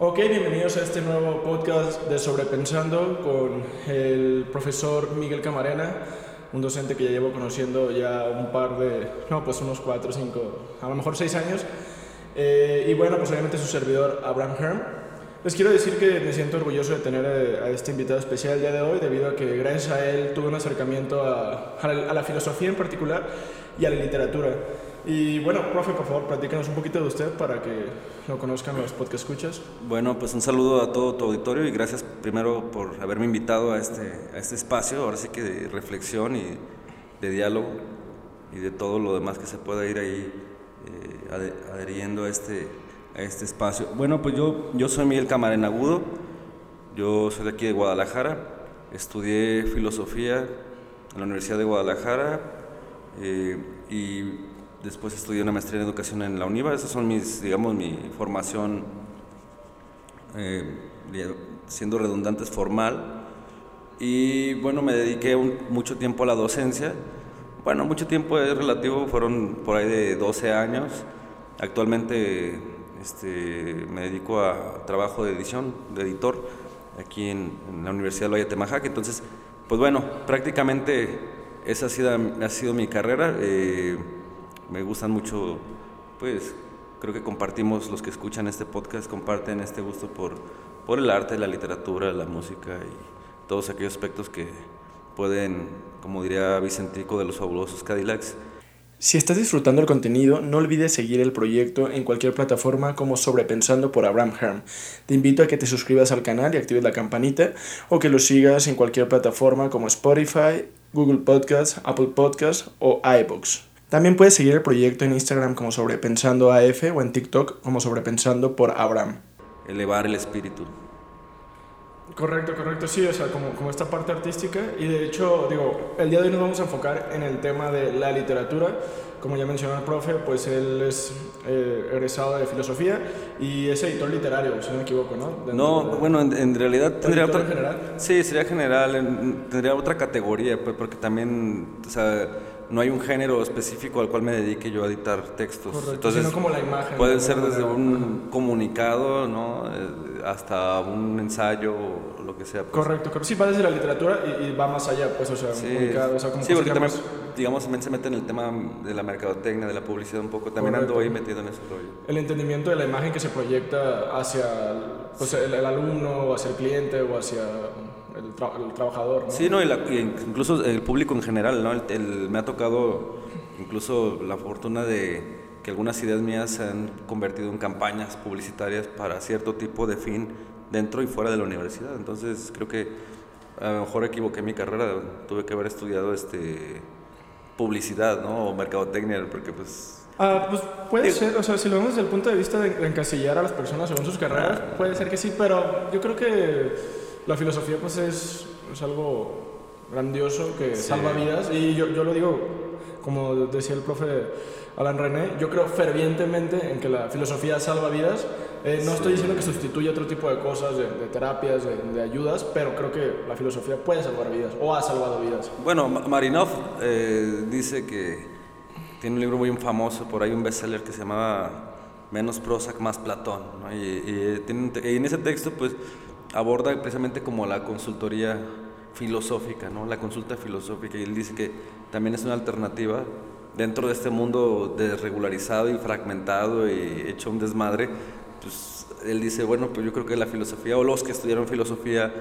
Ok, bienvenidos a este nuevo podcast de Sobrepensando con el profesor Miguel Camarena, un docente que ya llevo conociendo ya un par de, no, pues unos cuatro, cinco, a lo mejor seis años. Eh, y bueno, pues obviamente su servidor Abraham Herm. Les quiero decir que me siento orgulloso de tener eh, a este invitado especial el día de hoy, debido a que gracias a él tuve un acercamiento a la filosofía en particular y a la literatura. Y bueno, profe, por favor, platícanos un poquito de usted para que lo conozcan los podcast escuchas. Bueno, pues un saludo a todo tu auditorio y gracias primero por haberme invitado a este, a este espacio, ahora sí que de reflexión y de diálogo y de todo lo demás que se pueda ir ahí eh, adheriendo a este, a este espacio. Bueno, pues yo, yo soy Miguel Camarena Agudo, yo soy de aquí de Guadalajara, estudié filosofía en la Universidad de Guadalajara eh, y después estudié una maestría en educación en la UNIVA, esas son mis, digamos, mi formación, eh, siendo redundantes, formal. Y bueno, me dediqué mucho tiempo a la docencia. Bueno, mucho tiempo es relativo, fueron por ahí de 12 años. Actualmente este, me dedico a trabajo de edición, de editor, aquí en, la Universidad de Valle de Temajac. Entonces, pues bueno, prácticamente esa ha sido, ha sido mi carrera. Eh, me gustan mucho, pues creo que compartimos, los que escuchan este podcast, comparten este gusto por, por el arte, la literatura, la música y todos aquellos aspectos que pueden, como diría Vicentico de los fabulosos Cadillacs, si estás disfrutando el contenido, no olvides seguir el proyecto en cualquier plataforma como Sobrepensando por Abraham Herm. Te invito a que te suscribas al canal y actives la campanita o que lo sigas en cualquier plataforma como Spotify, Google Podcasts, Apple Podcasts o iBooks. También puedes seguir el proyecto en Instagram como Sobrepensando AF o en TikTok como Sobrepensando por Abraham. Elevar el espíritu. Correcto, correcto, sí, o sea, como, como esta parte artística y de hecho, digo, el día de hoy nos vamos a enfocar en el tema de la literatura. Como ya mencionó el profe, pues él es eh, egresado de filosofía y es editor literario, si no me equivoco, ¿no? no, bueno, en, realidad tendría otra... general? Sí, sería general, tendría otra categoría, pues, porque también, o sea no hay un género específico al cual me dedique yo a editar textos. Entonces, sino como la imagen. Puede ser desde un comunicado, ¿no? Eh, hasta un ensayo o lo que sea. Pues. Correcto, correcto. Sí, va desde la literatura y, va más allá, pues, o sea, un comunicado, o sea, como Sí, porque también, digamos, se mete en el tema de la mercadotecnia, de la publicidad un poco. También ando ahí metido en ese rollo. El entendimiento de la imagen que se proyecta hacia pues, el, el alumno, o hacia el cliente, o hacia el, trabajador. ¿no? Sí, no, incluso el público en general, ¿no? me ha tocado incluso la fortuna de que algunas ideas mías se han convertido en campañas publicitarias para cierto tipo de fin dentro y fuera de la universidad. Entonces creo que a lo mejor equivoqué mi carrera, tuve que haber estudiado este publicidad, ¿no? O mercadotecnia, porque pues... Ah, pues puede ser, o sea, si lo vemos desde el punto de vista de encasillar a las personas según sus carreras, puede ser que sí, pero yo creo que la filosofía pues es, es algo grandioso que salva vidas y yo, yo, lo digo, como decía el profe Alan René, yo creo fervientemente en que la filosofía salva vidas. Eh, no estoy diciendo que sustituya otro tipo de cosas, de, terapias, de, ayudas, pero creo que la filosofía puede salvar vidas o ha salvado vidas. Bueno, Marinov eh, dice que tiene un libro muy famoso, por ahí un bestseller que se llamaba Menos Prozac, más Platón. Y, y, y en ese texto, pues aborda precisamente como la consultoría filosófica, ¿no? La consulta filosófica y él dice que también es una alternativa dentro de este mundo desregularizado y fragmentado y hecho un desmadre, pues él dice, bueno, pues yo creo que la filosofía o los que estudiaron filosofía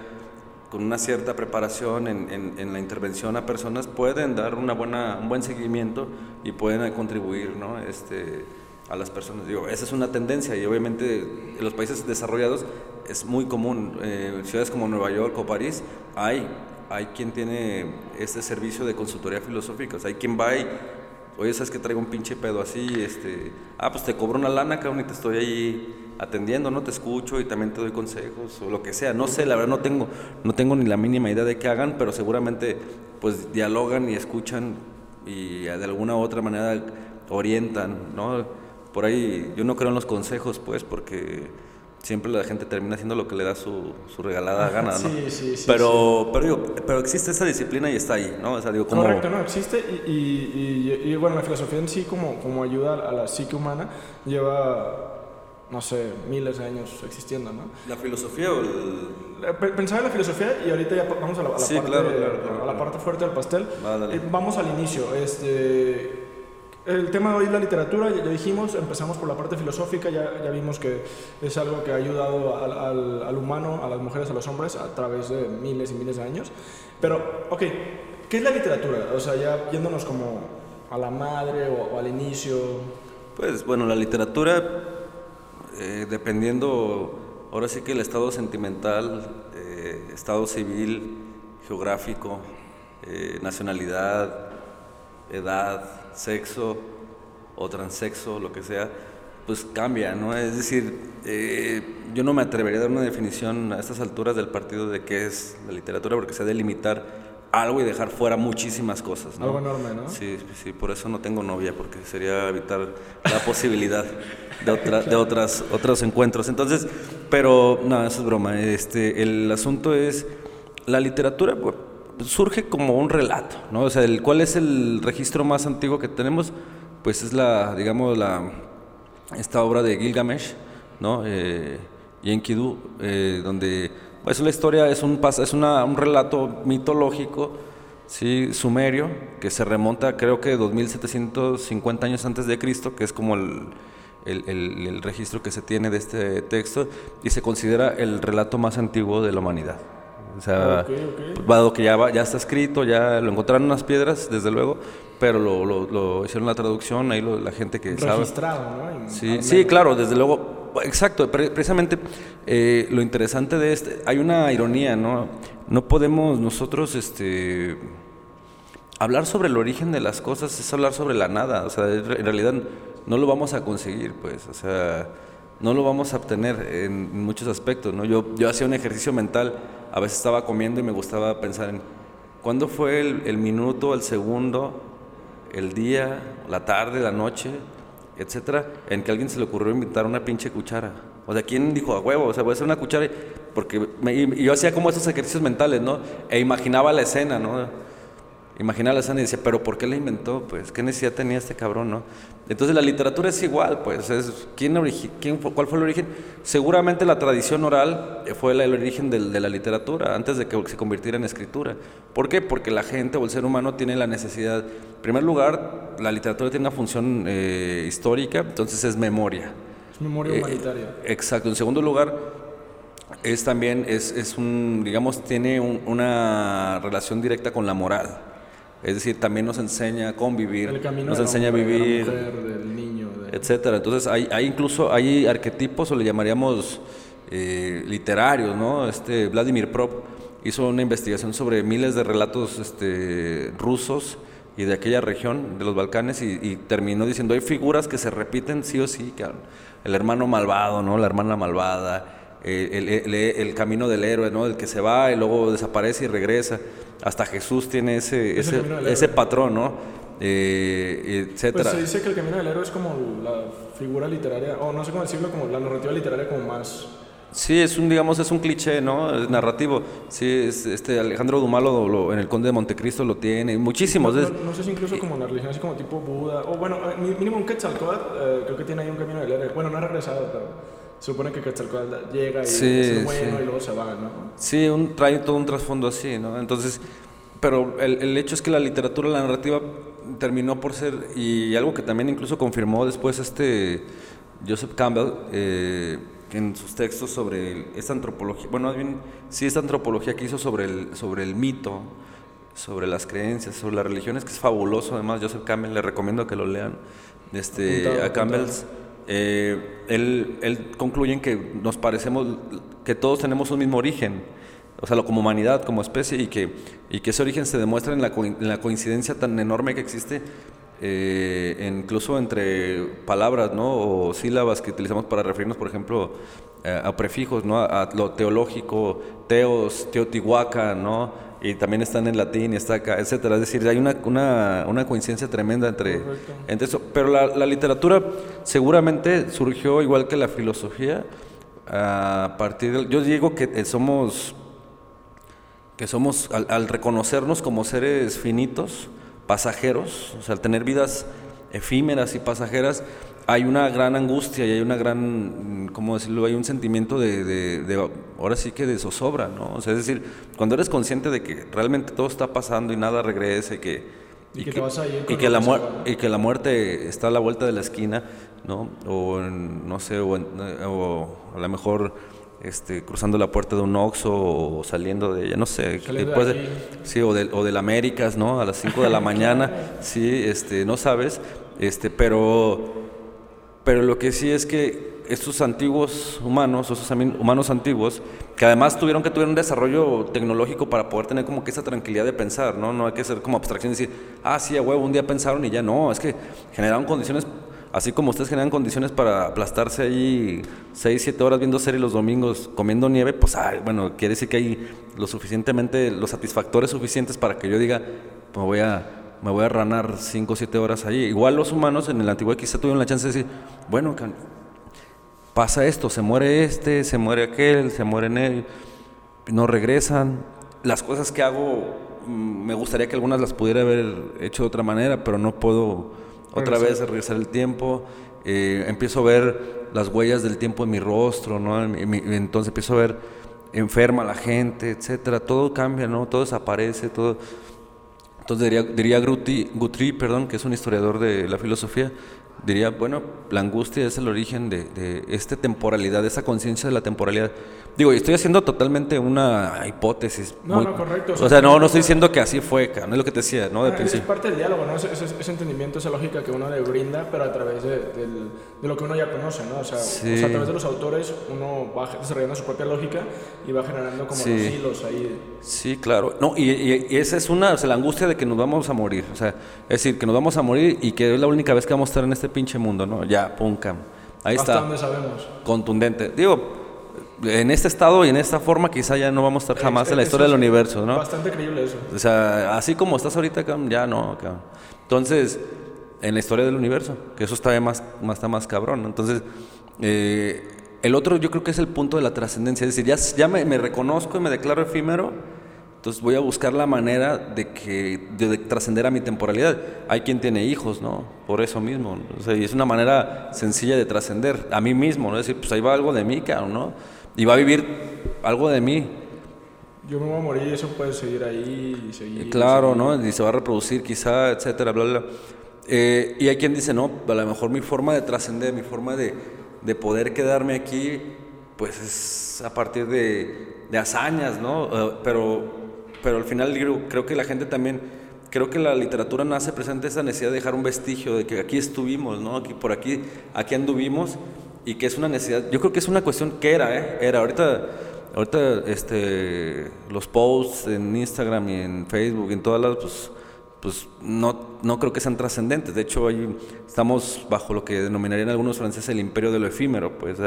con una cierta preparación en, en, la intervención a personas pueden dar una buena, un buen seguimiento y pueden contribuir, ¿no? Este, a las personas. Digo, esa es una tendencia y obviamente en los países desarrollados es muy común. Eh, ciudades como Nueva York o París hay, hay quien tiene este servicio de consultoría filosófica. O sea, hay quien va y, oye, sabes que traigo un pinche pedo así, este, ah, pues te cobro una lana, cabrón, y te estoy ahí atendiendo, no te escucho y también te doy consejos o lo que sea. No sé, la verdad no tengo, no tengo ni la mínima idea de qué hagan, pero seguramente pues dialogan y escuchan y de alguna u otra manera orientan, ¿no? Por ahí yo no creo en los consejos, pues, porque siempre la gente termina haciendo lo que le da su, su regalada gana, ¿no? Sí, sí, sí. Pero, pero, digo, pero existe esa disciplina y está ahí, ¿no? O sea, digo, como... Correcto, no, existe y, y, y, bueno, la filosofía en sí como, como ayuda a la psique humana lleva no sé, miles de años existiendo, ¿no? ¿La filosofía o el...? Eh, pensaba en la filosofía y ahorita ya vamos a la, parte, a la parte fuerte del pastel. Eh, vamos al inicio. Este, el tema de hoy es la literatura, ya, dijimos, empezamos por la parte filosófica, ya, ya vimos que es algo que ha ayudado al, al, humano, a las mujeres, a los hombres, a través de miles y miles de años. Pero, ok, ¿qué es la literatura? O sea, ya yéndonos como a la madre o, al inicio. Pues bueno, la literatura, eh, dependiendo, ahora sí que el estado sentimental, eh, estado civil, geográfico, eh, nacionalidad, edad, sexo o transexo, lo que sea, pues cambia, ¿no? Es decir, eh, yo no me atrevería a dar una definición a estas alturas del partido de qué es la literatura, porque se ha de limitar algo y dejar fuera muchísimas cosas, ¿no? Algo enorme, ¿no? Sí, sí, por eso no tengo novia, porque sería evitar la posibilidad de, otra, de otras, otros encuentros. Entonces, pero, no, eso es broma. Este, el asunto es, la literatura, surge como un relato, ¿no? O sea, el, ¿cuál es el registro más antiguo que tenemos? Pues es la, digamos, la, esta obra de Gilgamesh, ¿no? Eh, y Enkidu, eh, donde pues la historia es un, es una, un relato mitológico, ¿sí? sumerio, que se remonta creo que 2750 años antes de Cristo, que es como el, el, el, el registro que se tiene de este texto, y se considera el relato más antiguo de la humanidad. O sea, dado que ya, ya está escrito, ya lo encontraron en unas piedras, desde luego, pero lo, lo, hicieron la traducción, ahí la gente que Registrado, sabe. ¿no? Sí, sí, claro, desde luego, exacto, precisamente eh, lo interesante de este, hay una ironía, ¿no? No podemos nosotros, este, hablar sobre el origen de las cosas es hablar sobre la nada, o sea, en realidad no lo vamos a conseguir, pues, o sea, no lo vamos a obtener en muchos aspectos, ¿no? Yo, yo hacía un ejercicio mental a veces estaba comiendo y me gustaba pensar en cuándo fue el, minuto, el segundo, el día, la tarde, la noche, etcétera, en que a alguien se le ocurrió inventar una pinche cuchara. O sea, ¿quién dijo a huevo? O sea, voy a hacer una cuchara. Porque yo hacía como esos ejercicios mentales, ¿no? E imaginaba la escena, ¿no? Imaginaba la escena y decía, pero ¿por qué la inventó? Pues, ¿qué necesidad tenía este cabrón, no? Entonces la literatura es igual, pues, es, ¿quién, quién ¿cuál fue el origen? Seguramente la tradición oral fue el origen de, la literatura, antes de que se convirtiera en escritura. ¿Por qué? Porque la gente o el ser humano tiene la necesidad, en primer lugar, la literatura tiene una función eh, histórica, entonces es memoria. Es memoria eh, humanitaria. exacto. En segundo lugar, es también, es, es un, digamos, tiene una relación directa con la moral. Es decir, también nos enseña a convivir, nos enseña a vivir, del niño, etcétera. Entonces hay, hay, incluso hay arquetipos o le llamaríamos eh, literarios, ¿no? Este Vladimir Prop hizo una investigación sobre miles de relatos este, rusos y de aquella región de los Balcanes y, terminó diciendo hay figuras que se repiten sí o sí, el hermano malvado, ¿no? La hermana malvada, el, camino del héroe, ¿no? El que se va y luego desaparece y regresa. Hasta Jesús tiene ese, ese, ese, patrón, ¿no? Eh, etcétera. Pues se dice que el camino del héroe es como la figura literaria, o no sé cómo decirlo, como la narrativa literaria como más... Sí, es un, digamos, es un cliché, ¿no? Es narrativo. Sí, este Alejandro Dumas en el Conde de Montecristo lo tiene, muchísimos. No, sé si incluso como en la religión, así como tipo Buda, o bueno, eh, mínimo un Quetzalcóatl, eh, creo que tiene ahí un camino del héroe. Bueno, no ha regresado, pero... Se supone que Quetzalcóatl llega y es bueno y luego se va, ¿no? Sí, un, trae todo un trasfondo así, ¿no? Entonces, pero el, el, hecho es que la literatura, la narrativa terminó por ser, y algo que también incluso confirmó después este Joseph Campbell, eh, en sus textos sobre esta antropología, bueno, bien, sí, esta antropología que hizo sobre el, sobre el mito, sobre las creencias, sobre las religiones, que es fabuloso, además, Joseph Campbell, le recomiendo que lo lean, este, a Campbell's. Eh, él, concluye en que nos parecemos, que todos tenemos un mismo origen, o sea, como humanidad, como especie, y que, y que ese origen se demuestra en la, en la coincidencia tan enorme que existe, eh, incluso entre palabras ¿no? o sílabas que utilizamos para referirnos, por ejemplo, eh, a prefijos, ¿no? a, lo teológico, teos, teotihuaca, ¿no? Y también están en latín y está acá, etcétera. Es decir, hay una, una, una coincidencia tremenda entre, entre eso. Pero la, la, literatura seguramente surgió igual que la filosofía a partir de... Yo digo que somos, que somos al, al reconocernos como seres finitos, pasajeros, o sea, al tener vidas efímeras y pasajeras, hay una gran angustia y hay una gran, ¿cómo decirlo? Hay un sentimiento de, de, de, ahora sí que de zozobra, ¿no? O sea, es decir, cuando eres consciente de que realmente todo está pasando y nada regresa y que... Y, que, te vas a ir y, que la y que la muerte está a la vuelta de la esquina, ¿no? O no sé, o, o a lo mejor este, cruzando la puerta de un Oxxo o saliendo de ella, no sé, después de, sí, o del, o del Américas, ¿no? A las 5 de la mañana, sí, este, no sabes, este, pero, pero lo que sí es que estos antiguos humanos, esos humanos antiguos, que además tuvieron que tener un desarrollo tecnológico para poder tener como que esa tranquilidad de pensar, ¿no? No hay que ser como abstracción y decir, ah, sí, a huevo, un día pensaron y ya no, es que generaron condiciones Así como ustedes generan condiciones para aplastarse ahí 6, 7 horas viendo serie los domingos comiendo nieve, pues bueno, quiere decir que hay lo suficientemente, los satisfactores suficientes para que yo diga, me voy a, me voy a ranar 5 o 7 horas allí. Igual los humanos en el antiguo quizá tuvieron la chance de decir, bueno, pasa esto, se muere este, se muere aquel, se muere él, no regresan. Las cosas que hago, mm, me gustaría que algunas las pudiera haber hecho de otra manera, pero no puedo otra vez regresar el tiempo, eh, empiezo a ver las huellas del tiempo en mi rostro, ¿no? entonces empiezo a ver enferma la gente, etcétera, todo cambia, ¿no? Todo desaparece, todo... Entonces diría, diría Guthrie, perdón, que es un historiador de la filosofía, diría, bueno, la angustia es el origen de, de esta temporalidad, de esa conciencia de la temporalidad. Digo, estoy haciendo totalmente una hipótesis. No, no, correcto. O sea, no, no estoy diciendo que así fue, no es lo que te decía, ¿no? De es, parte del diálogo, ¿no? Ese, ese, entendimiento, esa lógica que uno le brinda, pero a través de, de, lo que uno ya conoce, ¿no? O sea, a través de los autores uno va desarrollando su propia lógica y va generando como los hilos ahí. Sí, claro. No, y, y, esa es una, o sea, la angustia de que nos vamos a morir. O sea, es decir, que nos vamos a morir y que es la única vez que vamos a estar en este pinche mundo, ¿no? Ya, pum, cam. Ahí ¿Hasta está. dónde sabemos? Contundente. Digo, en este estado y en esta forma quizá ya no vamos a estar jamás en la historia del universo, ¿no? Bastante creíble eso. O sea, así como estás ahorita, ya no, Entonces, en la historia del universo, que eso está más, más, está más cabrón, Entonces, eh, el otro yo creo que es el punto de la trascendencia, es decir, ya, ya me, me, reconozco y me declaro efímero, entonces voy a buscar la manera de que de, trascender a mi temporalidad. Hay quien tiene hijos, ¿no? Por eso mismo, o sea, y es una manera sencilla de trascender a mí mismo, ¿no? Es decir, pues ahí va algo de mí, ¿no? y va a vivir algo de mí. Yo me voy a morir y eso puede seguir ahí y seguir. Claro, ¿no? Y se va a reproducir quizá, etcétera, bla, bla. Eh, y hay quien dice, no, a lo mejor mi forma de trascender, mi forma de, de, poder quedarme aquí, pues es a partir de, de hazañas, ¿no? Uh, pero, pero al final creo, creo que la gente también, creo que la literatura nace presente esa necesidad de dejar un vestigio de que aquí estuvimos, ¿no? Aquí, por aquí, aquí anduvimos y que es una necesidad, yo creo que es una cuestión que era, ¿eh? Era, ahorita, ahorita este, los posts en Instagram y en Facebook y en todas las, pues, pues no, no creo que sean trascendentes. De hecho, estamos bajo lo que denominarían algunos franceses el imperio de lo efímero. Pues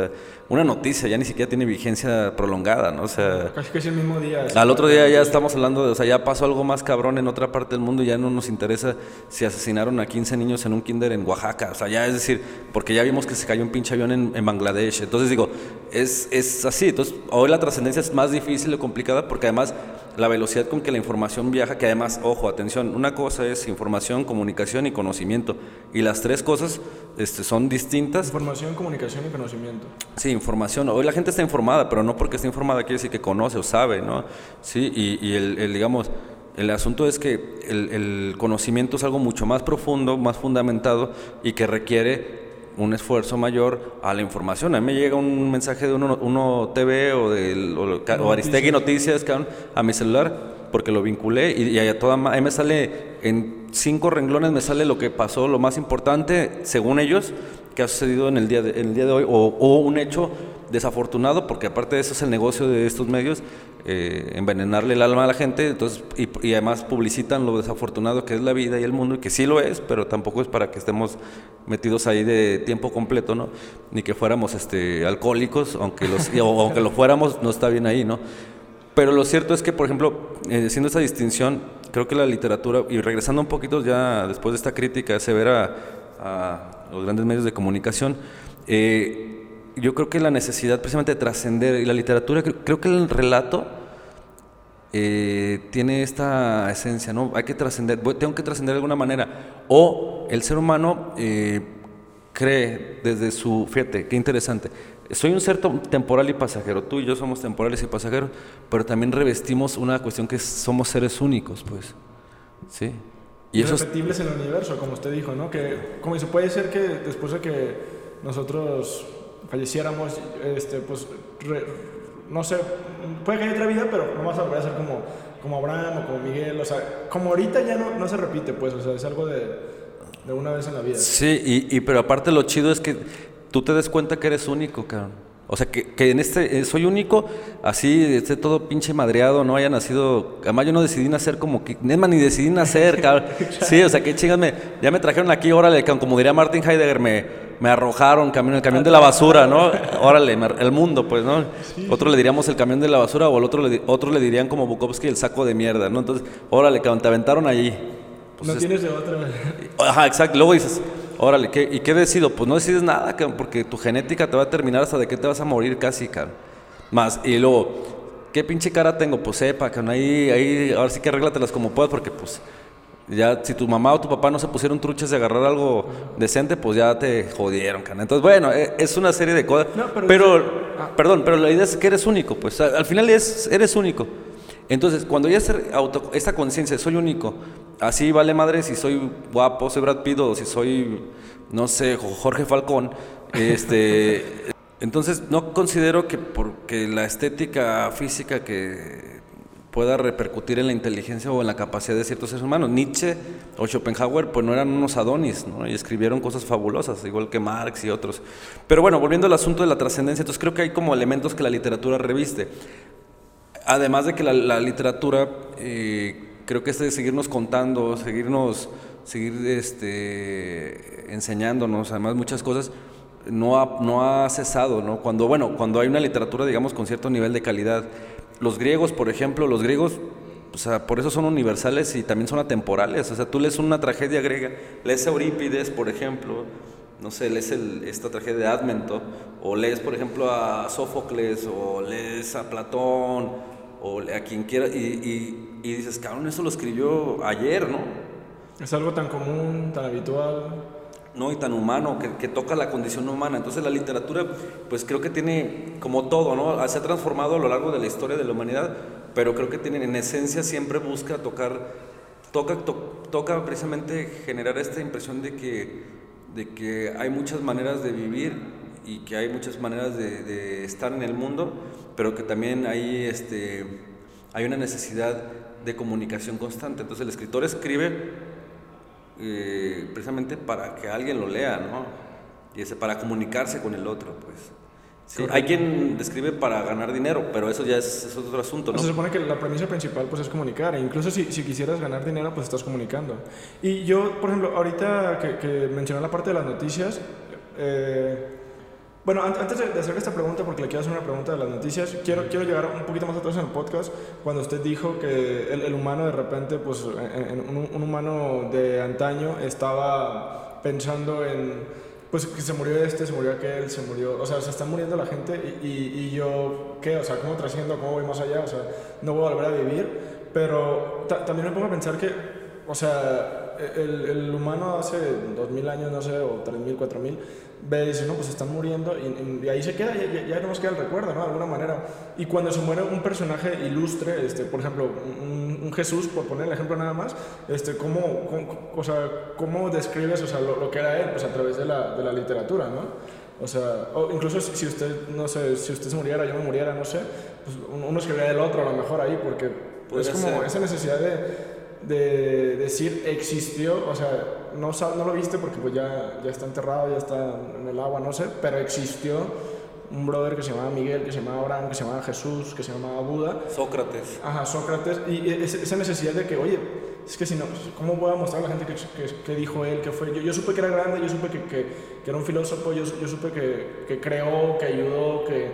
una noticia ya ni siquiera tiene vigencia prolongada, ¿no? O sea, casi que es el mismo día. Al otro día ya estamos hablando de, o sea, ya pasó algo más cabrón en otra parte del mundo y ya no nos interesa si asesinaron a 15 niños en un kinder en Oaxaca. O sea, ya es decir, porque ya vimos que se cayó un pinche avión en, en Bangladesh. Entonces digo, es, es así. Entonces, hoy la trascendencia es más difícil o complicada porque además la velocidad con que la información viaja, que además, ojo, atención, una cosa es información, comunicación y conocimiento, y las tres cosas este, son distintas. Información, comunicación y conocimiento. Sí, información. Hoy la gente está informada, pero no porque esté informada quiere decir que conoce o sabe, ¿no? Sí, y, y el, el, digamos, el asunto es que el, el conocimiento es algo mucho más profundo, más fundamentado y que requiere un esfuerzo mayor a la información. A mí me llega un mensaje de uno, uno TV o, del, o, Aristegui Noticias a mi celular porque lo vinculé y, a toda, ahí me sale en cinco renglones me sale lo que pasó, lo más importante, según ellos, que ha sucedido en el día de, en el día de hoy, o, un hecho desafortunado, porque aparte de eso es el negocio de estos medios, eh, envenenarle el alma a la gente, entonces, y, además publicitan lo desafortunado que es la vida y el mundo, y que sí lo es, pero tampoco es para que estemos metidos ahí de tiempo completo, ¿no? Ni que fuéramos este, alcohólicos, aunque, los, aunque lo fuéramos, no está bien ahí, ¿no? Pero lo cierto es que, por ejemplo, eh, haciendo esa distinción, creo que la literatura, y regresando un poquito ya después de esta crítica severa a los grandes medios de comunicación, eh, yo creo que la necesidad precisamente de trascender, y la literatura, creo, que el relato eh, tiene esta esencia, ¿no? Hay que trascender, tengo que trascender de alguna manera. O el ser humano, eh, cree desde su, fíjate, qué interesante, soy un ser temporal y pasajero, tú y yo somos temporales y pasajeros, pero también revestimos una cuestión que somos seres únicos, pues, ¿sí? Y Irrepetibles en el universo, como usted dijo, ¿no? Que, como dice, puede ser que después de que nosotros falleciéramos, este, pues, no sé, puede que haya otra vida, pero no vas a volver a ser como, como Abraham o como Miguel, o sea, como ahorita ya no, no se repite, pues, o sea, es algo de, de una vez en la vida. Sí, y, y, pero aparte lo chido es que tú te des cuenta que eres único, cabrón. O sea, que, que, en este, eh, soy único, así, esté todo pinche madreado, no haya nacido. Además, yo no decidí nacer como que. Nema, ni decidí nacer, cabrón. Sí, o sea, que chingame. Ya me trajeron aquí, órale, como diría Martin Heidegger, me, me arrojaron camino, el camión de la basura, ¿no? Órale, el mundo, pues, ¿no? Otro le diríamos el camión de la basura, o el otro le, otro le dirían como Bukowski el saco de mierda, ¿no? Entonces, órale, cabrón, te aventaron allí. Pues no tienes de otra. Ajá, exacto. Luego dices, órale, ¿qué, ¿y qué decido? Pues no decides nada, porque tu genética te va a terminar hasta de que te vas a morir casi, cabrón. Más, y luego, ¿qué pinche cara tengo? Pues sepa, que ahí, ahí, ahora sí que arréglatelas como puedas, porque pues ya si tu mamá o tu papá no se pusieron truchas de agarrar algo decente, pues ya te jodieron, cara. Entonces, bueno, e, es una serie de cosas. pero, ah. perdón, pero la idea es que eres único, pues al final es, eres único. Entonces, cuando ya esta conciencia, soy único, así vale madre si soy guapo, soy Brad Pitt o si soy, no sé, Jorge Falcón, este, entonces no considero que porque la estética física que pueda repercutir en la inteligencia o en la capacidad de ciertos seres humanos. Nietzsche o Schopenhauer pues no eran unos adonis, ¿no? Y escribieron cosas fabulosas, igual que Marx y otros. Pero bueno, volviendo al asunto de la trascendencia, entonces creo que hay como elementos que la literatura reviste. Además de que la, literatura, eh, creo que es de seguirnos contando, seguirnos, seguir este, enseñándonos, además muchas cosas, no ha, no ha cesado, ¿no? Cuando, bueno, cuando hay una literatura, digamos, con cierto nivel de calidad. Los griegos, por ejemplo, los griegos, o sea, por eso son universales y también son atemporales. O sea, tú lees una tragedia griega, lees Eurípides, por ejemplo, no sé, lees esta tragedia de Admento, o lees, por ejemplo, a Sófocles, o lees a Platón, o a quien quiera, y, y, dices, cabrón, eso lo escribió ayer, ¿no? Es algo tan común, tan habitual. No, y tan humano, que, que, toca la condición humana. Entonces la literatura, pues creo que tiene, como todo, ¿no? Se ha transformado a lo largo de la historia de la humanidad, pero creo que tiene, en esencia siempre busca tocar, toca, toca precisamente generar esta impresión de que, de que hay muchas maneras de vivir y que hay muchas maneras de, estar en el mundo, pero que también hay, este, hay una necesidad de comunicación constante. Entonces el escritor escribe eh, precisamente para que alguien lo lea, ¿no? Y ese, para comunicarse con el otro, pues. hay quien escribe para ganar dinero, pero eso ya es, otro asunto, ¿no? Se supone que la premisa principal pues es comunicar, e incluso si, si, quisieras ganar dinero pues estás comunicando. Y yo, por ejemplo, ahorita que, que mencioné la parte de las noticias, eh, bueno, antes de hacer esta pregunta, porque le quiero hacer una pregunta de las noticias, quiero, quiero llegar un poquito más atrás en el podcast, cuando usted dijo que el, humano de repente, pues un, humano de antaño estaba pensando en, pues que se murió este, se murió aquel, se murió, o sea, se está muriendo la gente y, y, yo, ¿qué? O sea, ¿cómo trasciendo? ¿Cómo voy más allá? O sea, no voy a volver a vivir, pero también me pongo a pensar que, o sea, el, el humano hace 2000 años, no sé, o 3000, 4000, ve y dice, no, pues están muriendo y, ahí se queda, ya, ya, no nos queda el recuerdo, ¿no? De alguna manera. Y cuando se muere un personaje ilustre, este, por ejemplo, un, Jesús, por poner el ejemplo nada más, este, ¿cómo, o sea, ¿cómo describes o sea, lo, que era él? Pues a través de la, de la literatura, ¿no? O sea, o incluso si usted, no sé, si usted se muriera, yo me muriera, no sé, pues uno escribiría del otro a lo mejor ahí, porque es como esa necesidad de de decir existió, o sea, no, no lo viste porque pues ya, ya está enterrado, ya está en el agua, no sé, pero existió un brother que se llamaba Miguel, que se llamaba Abraham, que se llamaba Jesús, que se llamaba Buda. Sócrates. Ajá, Sócrates. Y esa necesidad de que, oye, es que si no, ¿cómo voy a mostrar a la gente que, que, dijo él, que fue? Yo, yo, supe que era grande, yo supe que, que, que era un filósofo, yo, yo supe que, creó, que ayudó, que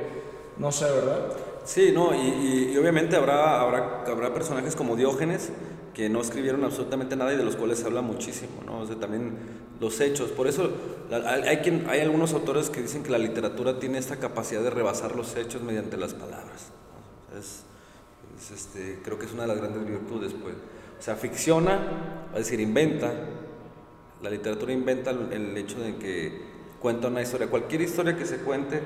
no sé, ¿verdad? Sí, no, y, y, obviamente habrá, habrá, habrá personajes como Diógenes que no escribieron absolutamente nada y de los cuales se habla muchísimo, ¿no? O sea, también los hechos. Por eso hay, quien, hay algunos autores que dicen que la literatura tiene esta capacidad de rebasar los hechos mediante las palabras. Es, este, creo que es una de las grandes virtudes, pues. O sea, ficciona, es decir, inventa. La literatura inventa el hecho de que cuenta una historia. Cualquier historia que se cuente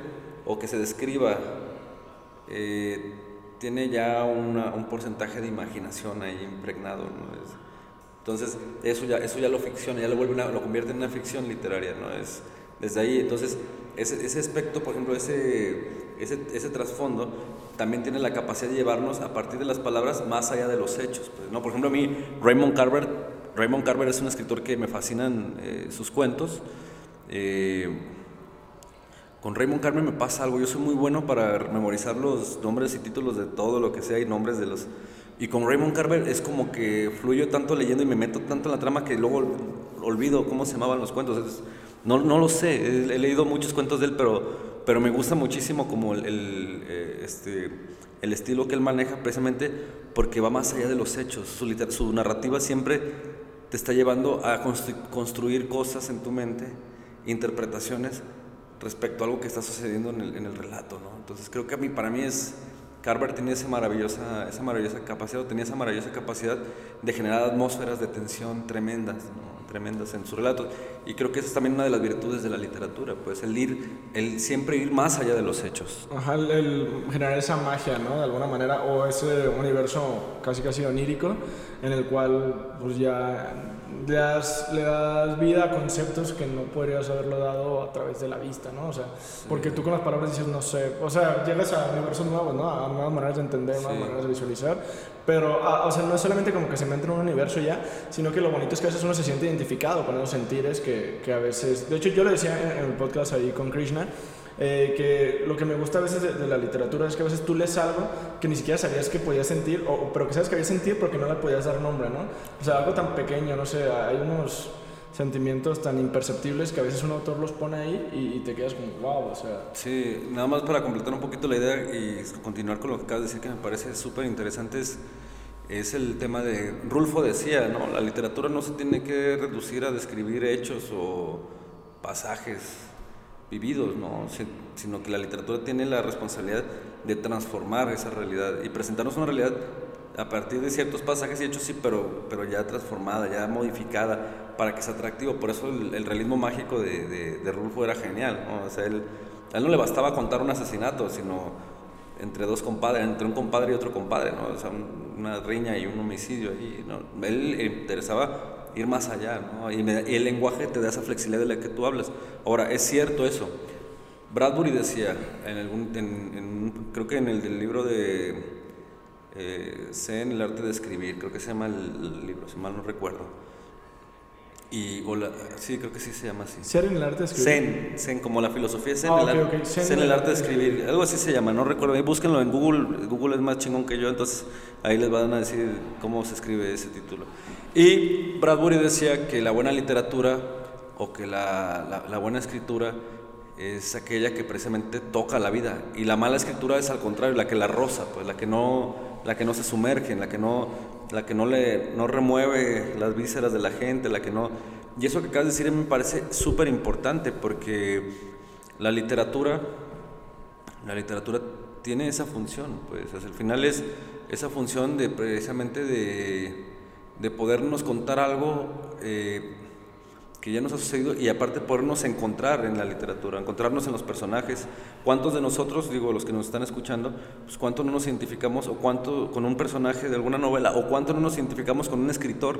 o que se describa eh, tiene ya un porcentaje de imaginación ahí impregnado. entonces, eso ya, eso ya lo ficciona, ya lo, vuelve lo convierte en una ficción literaria. ¿no? Es, desde ahí, entonces, ese, ese aspecto, por ejemplo, ese, ese, ese trasfondo, también tiene la capacidad de llevarnos a partir de las palabras más allá de los hechos. Pues, ¿no? Por ejemplo, a mí, Raymond Carver, Raymond Carver es un escritor que me fascinan eh, sus cuentos. Eh, con Raymond Carver me pasa algo, yo soy muy bueno para memorizar los nombres y títulos de todo lo que sea y nombres de los... Y con Raymond Carver es como que fluyo tanto leyendo y me meto tanto en la trama que luego olvido cómo se llamaban los cuentos. no, no lo sé, he, leído muchos cuentos de él, pero, pero me gusta muchísimo como el, eh, este, el estilo que él maneja precisamente porque va más allá de los hechos. Su, su narrativa siempre te está llevando a construir cosas en tu mente, interpretaciones respecto a algo que está sucediendo en el, en el relato, ¿no? Entonces creo que a mí, para mí es, Carver tenía esa maravillosa, esa maravillosa capacidad, tenía esa maravillosa capacidad de generar atmósferas de tensión tremendas, tremendas en sus relatos. Y creo que esa es también una de las virtudes de la literatura, pues el ir, el siempre ir más allá de los hechos. Ajá, el, generar esa magia, ¿no? De alguna manera, o ese universo casi casi onírico en el cual pues ya le das, le das vida a conceptos que no podrías haberlo dado a través de la vista, ¿no? O sea, porque tú con las palabras dices, no sé, o sea, llegas a universos nuevos, ¿no? A nuevas maneras de entender, nuevas maneras de visualizar, pero, o sea, no es solamente como que se mete en un universo ya, sino que lo bonito es que a veces uno se siente identificado con esos sentires que, que a veces, de hecho yo le decía en el podcast ahí con Krishna, eh, que lo que me gusta a veces de, la literatura es que a veces tú lees algo que ni siquiera sabías que podías sentir, o, pero que sabes que habías sentir porque no le podías dar nombre, ¿no? O sea, algo tan pequeño, no sé, hay unos sentimientos tan imperceptibles que a veces un autor los pone ahí y, te quedas como, wow, o sea... Sí, nada más para completar un poquito la idea y continuar con lo que acabas de decir que me parece súper interesante es, es el tema de, Rulfo decía, ¿no? La literatura no se tiene que reducir a describir hechos o pasajes vividos, ¿no? sino que la literatura tiene la responsabilidad de transformar esa realidad y presentarnos una realidad a partir de ciertos pasajes y hechos, sí, pero, pero ya transformada, ya modificada, para que sea atractivo. Por eso el, realismo mágico de, de, Rulfo era genial. ¿no? O sea, él, a él no le bastaba contar un asesinato, sino entre dos compadres, entre un compadre y otro compadre, ¿no? o sea, una riña y un homicidio. Ahí, ¿no? Él interesaba ir más allá, ¿no? y, el lenguaje te da esa flexibilidad de la que tú hablas. Ahora, es cierto eso. Bradbury decía, en, algún, en, creo que en el del libro de eh, Zen, el arte de escribir, creo que se llama el, libro, si mal no recuerdo. Y, sí, creo que sí se llama así. ¿Zen en el arte de escribir? Zen, Zen como la filosofía Zen, ah, el, Zen, el arte de escribir, algo así se llama, no recuerdo, búsquenlo en Google, Google es más chingón que yo, entonces ahí les van a decir cómo se escribe ese título. Y Bradbury decía que la buena literatura o que la, la, buena escritura es aquella que precisamente toca la vida y la mala escritura es al contrario, la que la roza, pues la que no, la que no se sumerge, la que no, la que no le no remueve las vísceras de la gente, la que no. Y eso que acabas de decir me parece súper importante porque la literatura la literatura tiene esa función, pues al final es esa función de precisamente de de podernos contar algo eh, que ya nos ha sucedido y aparte podernos encontrar en la literatura, encontrarnos en los personajes. ¿Cuántos de nosotros, digo, los que nos están escuchando, pues cuánto no nos identificamos o cuánto con un personaje de alguna novela o cuánto no nos identificamos con un escritor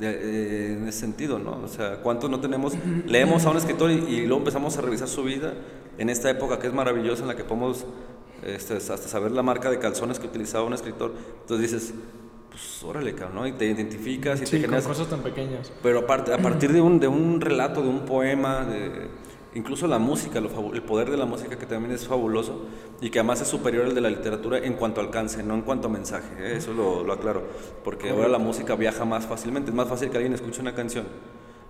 eh, en ese sentido, ¿no? O sea, cuánto no tenemos, leemos a un escritor y, luego empezamos a revisar su vida en esta época que es maravillosa en la que podemos este, hasta saber la marca de calzones que utilizaba un escritor. Entonces dices, pues órale, cabrón, ¿no? Y te identificas y te generas... cosas tan pequeñas. Pero aparte, a partir de un, de un relato, de un poema, de, incluso la música, el poder de la música que también es fabuloso y que además es superior al de la literatura en cuanto a alcance, no en cuanto a mensaje, ¿eh? eso lo, lo, aclaro, porque ahora la música viaja más fácilmente, es más fácil que alguien escuche una canción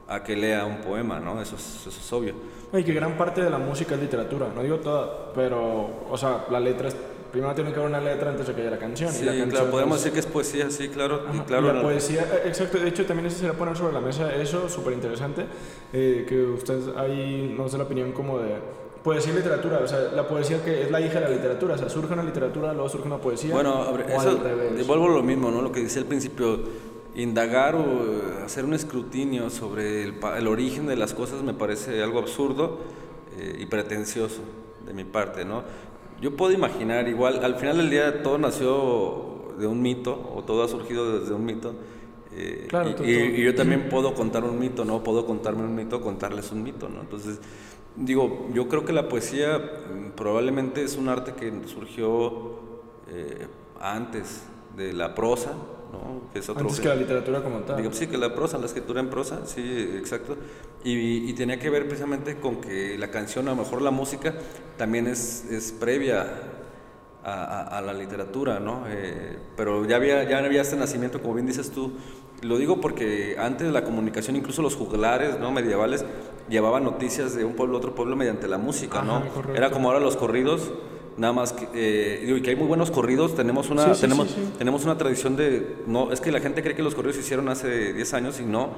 a que lea un poema, ¿no? Eso es, eso es obvio. Y que gran parte de la música es literatura, no digo toda, pero, o sea, la letra es primero tiene que haber una letra antes de que haya la canción. Sí, la canción, claro, podemos decir que es poesía, sí, claro. claro la poesía, eh, exacto, de hecho también eso se poner sobre la mesa, eso súper interesante, eh, que usted ahí nos dé la opinión como de poesía y literatura, o sea, la poesía que es la hija de la literatura, o sea, surge una literatura, luego surge una poesía. Bueno, eso, devuelvo lo mismo, ¿no? Lo que dice al principio, indagar o hacer un escrutinio sobre el, el origen de las cosas me parece algo absurdo eh, y pretencioso de mi parte, ¿no? Yo puedo imaginar, igual, al final del día todo nació de un mito, o todo ha surgido desde un mito, eh, y, yo también puedo contar un mito, ¿no? Puedo contarme un mito, contarles un mito, ¿no? Entonces, digo, yo creo que la poesía mm, probablemente es un arte que surgió eh, antes de la prosa, ¿no? Que es otro antes que la literatura como tal. Sí, que la prosa, la escritura en prosa, sí, exacto. Y, tenía que ver precisamente con que la canción, a lo mejor la música, también es, es previa a, la literatura, ¿no? Eh, pero ya había, ya había este nacimiento, como bien dices tú, lo digo porque antes de la comunicación, incluso los juglares ¿no? medievales llevaban noticias de un pueblo a otro pueblo mediante la música, ¿no? Era como ahora los corridos, nada más que, eh, digo, y que hay muy buenos corridos, tenemos una, tenemos, tenemos una tradición de, no, es que la gente cree que los corridos se hicieron hace 10 años y no,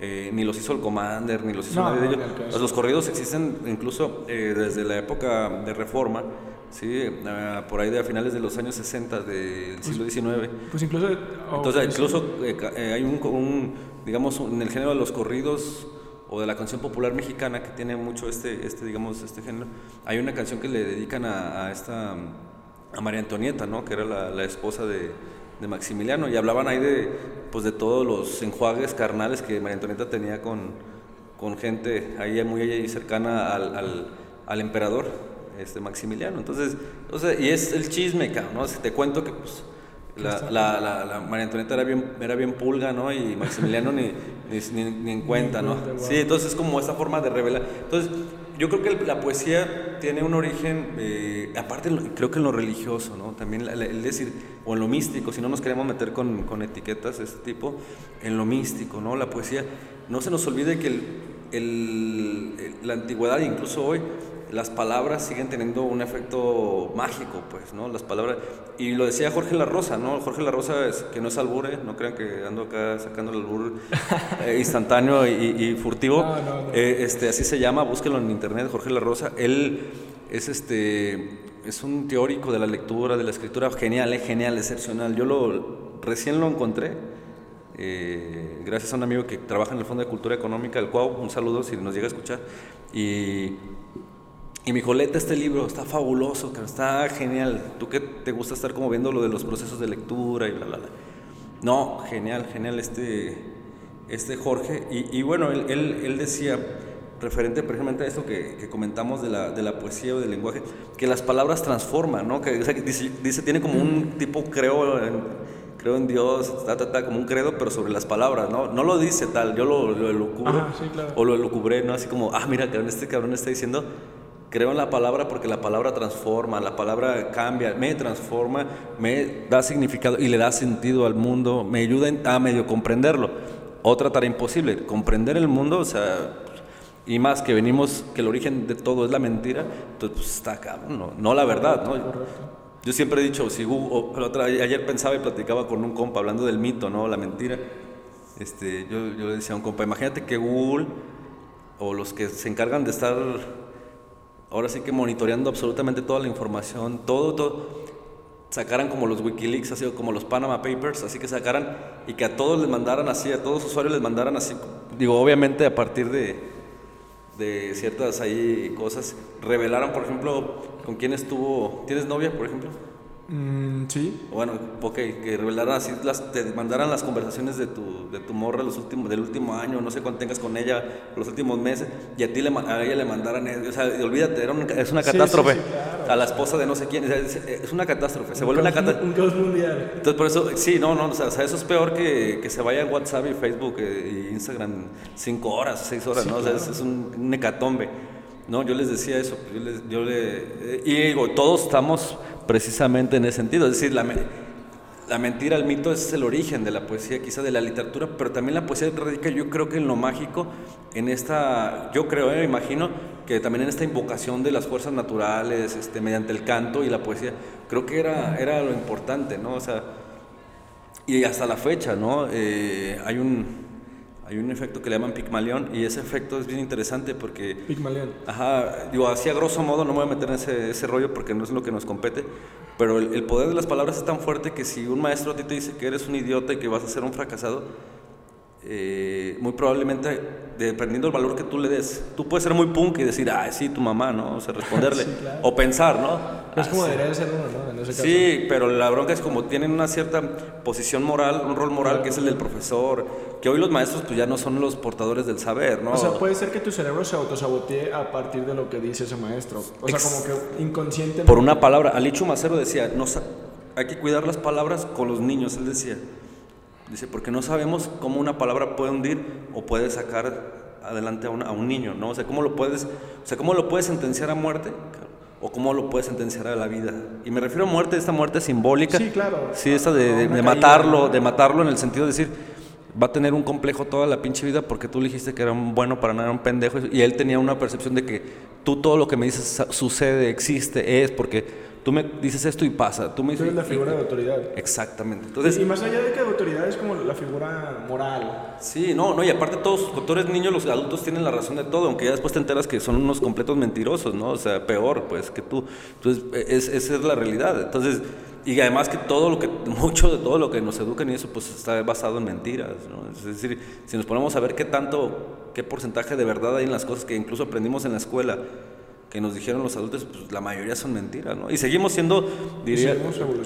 eh, ni los hizo el Commander, ni los hizo nadie de ellos. Los corridos existen incluso eh, desde la época de Reforma, Sí, ah, por ahí de a finales de los años 60 del pues, siglo XIX. Pues incluso... Oh, Entonces, incluso eh, eh, hay un, digamos, en el género de los corridos o de la canción popular mexicana que tiene mucho este, este digamos, este género, hay una canción que le dedican a, esta, a María Antonieta, ¿no? Que era la, esposa de, de, Maximiliano y hablaban ahí de, pues de todos los enjuagues carnales que María Antonieta tenía con, con gente ahí muy cercana al, al, al emperador este Maximiliano. Entonces, y es el chisme, ¿no? te cuento que pues, la, la, la, María Antonieta era bien, era bien pulga, ¿no? Y Maximiliano ni, ni, ni, en cuenta, ¿no? Sí, entonces es como esa forma de revelar. Entonces, yo creo que la poesía tiene un origen, eh, aparte creo que en lo religioso, ¿no? También el decir, o en lo místico, si no nos queremos meter con, con, etiquetas de este tipo, en lo místico, ¿no? La poesía, no se nos olvide que el, el, la antigüedad, incluso hoy, las palabras siguen teniendo un efecto mágico, pues, ¿no? Las palabras, y lo decía Jorge La Rosa, ¿no? Jorge La Rosa, es, que no es albure, no crean que ando acá sacando el albur eh, instantáneo y, furtivo, eh, este, así se llama, búsquenlo en internet, Jorge La Rosa, él es este, es un teórico de la lectura, de la escritura, genial, eh, genial, excepcional, yo lo, recién lo encontré, gracias a un amigo que trabaja en el Fondo de Cultura Económica, el cual un saludo si nos llega a escuchar, y y mi dijo, este libro, está fabuloso, que está genial. Tú que te gusta estar como viendo lo de los procesos de lectura y bla, bla, bla. No, genial, genial este, este Jorge. Y, bueno, él, él, decía, referente precisamente a esto que, comentamos de la, de la, poesía o del lenguaje, que las palabras transforman, ¿no? Que, dice, tiene como un tipo, creo en, creo en Dios, como un credo, pero sobre las palabras, ¿no? No lo dice tal, yo lo, lo o lo elucubré, ¿no? Así como, ah, mira, este cabrón está diciendo Creo en la palabra porque la palabra transforma, la palabra cambia, me transforma, me da significado y le da sentido al mundo, me ayuda a medio comprenderlo. Otra tarea imposible, comprender el mundo, o sea, y más que venimos, que el origen de todo es la mentira, entonces pues está acá, no, no la verdad, ¿no? Yo siempre he dicho, si Google, ayer pensaba y platicaba con un compa hablando del mito, ¿no? La mentira. Este, yo, yo le decía a un compa, imagínate que Google o los que se encargan de estar ahora sí que monitoreando absolutamente toda la información, todo, todo, sacaran como los Wikileaks, así como los Panama Papers, así que sacaran y que a todos les mandaran así, a todos los usuarios les mandaran así, digo, obviamente a partir de, de ciertas ahí cosas, revelaran, por ejemplo, con quién estuvo, ¿tienes novia, por ejemplo? Mm, sí. Bueno, ok, que revelaran así, las, te mandaran las conversaciones de tu, de tu morra los últimos, del último año, no sé cuánto tengas con ella los últimos meses, y a ti le, a ella le mandaran, o sea, olvídate, era es una catástrofe. a la esposa de no sé quién, es, una catástrofe, se vuelve una catástrofe. Un caos mundial. Entonces, por eso, sí, no, no, o sea, eso es peor que, que se vaya en WhatsApp y Facebook e Instagram cinco horas, seis horas, ¿no? O sea, es, un, un hecatombe. No, yo les decía eso, yo, les, yo le, y digo, todos estamos precisamente en ese sentido. Es decir, la, la mentira, el mito es el origen de la poesía, quizá de la literatura, pero también la poesía radica yo creo que en lo mágico, en esta, yo creo, me eh, imagino que también en esta invocación de las fuerzas naturales, este, mediante el canto y la poesía, creo que era, era lo importante, ¿no? O sea, y hasta la fecha, ¿no? Eh, hay un hay un efecto que le llaman Pigmalión y ese efecto es bien interesante porque... Pigmalión. Ajá, digo, así a grosso modo, no me voy a meter en ese, ese rollo porque no es lo que nos compete, pero el, el, poder de las palabras es tan fuerte que si un maestro a ti te dice que eres un idiota y que vas a ser un fracasado, eh, muy probablemente, dependiendo del valor que tú le des, tú puedes ser muy punk y decir, ah, sí, tu mamá, ¿no? O sea, responderle. Sí, claro. O pensar, ¿no? Es Ah, como sí. debería de ser uno, ¿no? En ese caso. Sí, pero la bronca es como tienen una cierta posición moral, un rol moral que es el del profesor, que hoy los maestros pues ya no son los portadores del saber, ¿no? O sea, puede ser que tu cerebro se autosabotee a partir de lo que dice ese maestro. O sea, Ex- como que inconscientemente. Por una palabra, Alichu Macero decía, no, hay que cuidar las palabras con los niños, él decía. Dice, porque no sabemos cómo una palabra puede hundir o puede sacar adelante a un, a un niño, ¿no? O sea, cómo lo puedes, o sea, cómo lo puedes sentenciar a muerte o cómo lo puedes sentenciar a la vida. Y me refiero a muerte, esta muerte simbólica. Sí, claro. Sí, esta de, de- matarlo, de matarlo en el sentido de decir, va a tener un complejo toda la pinche vida porque tú le dijiste que era un bueno para nada, era un pendejo. Y él tenía una percepción de que tú todo lo que me dices sucede, existe, es, porque tú me dices esto y pasa. Tú me Tú dices... eres la figura de autoridad. Exactamente. y Entonces, más allá de que autoridad es como la figura moral. sí, no, no, y aparte todos, cuando tú eres niño, los adultos tienen la razón de todo, aunque ya después te enteras que son unos completos mentirosos, ¿no? O sea, peor, pues, que tú. Entonces, es, esa es la realidad. Entonces, y además que todo lo que, mucho de todo lo que nos educan y eso, pues, está basado en mentiras, ¿no? Es decir, si nos ponemos a ver qué tanto, qué porcentaje de verdad hay en las cosas que incluso aprendimos en la escuela, que nos dijeron los adultos, pues la mayoría son mentiras, ¿no? Y seguimos siendo, diría,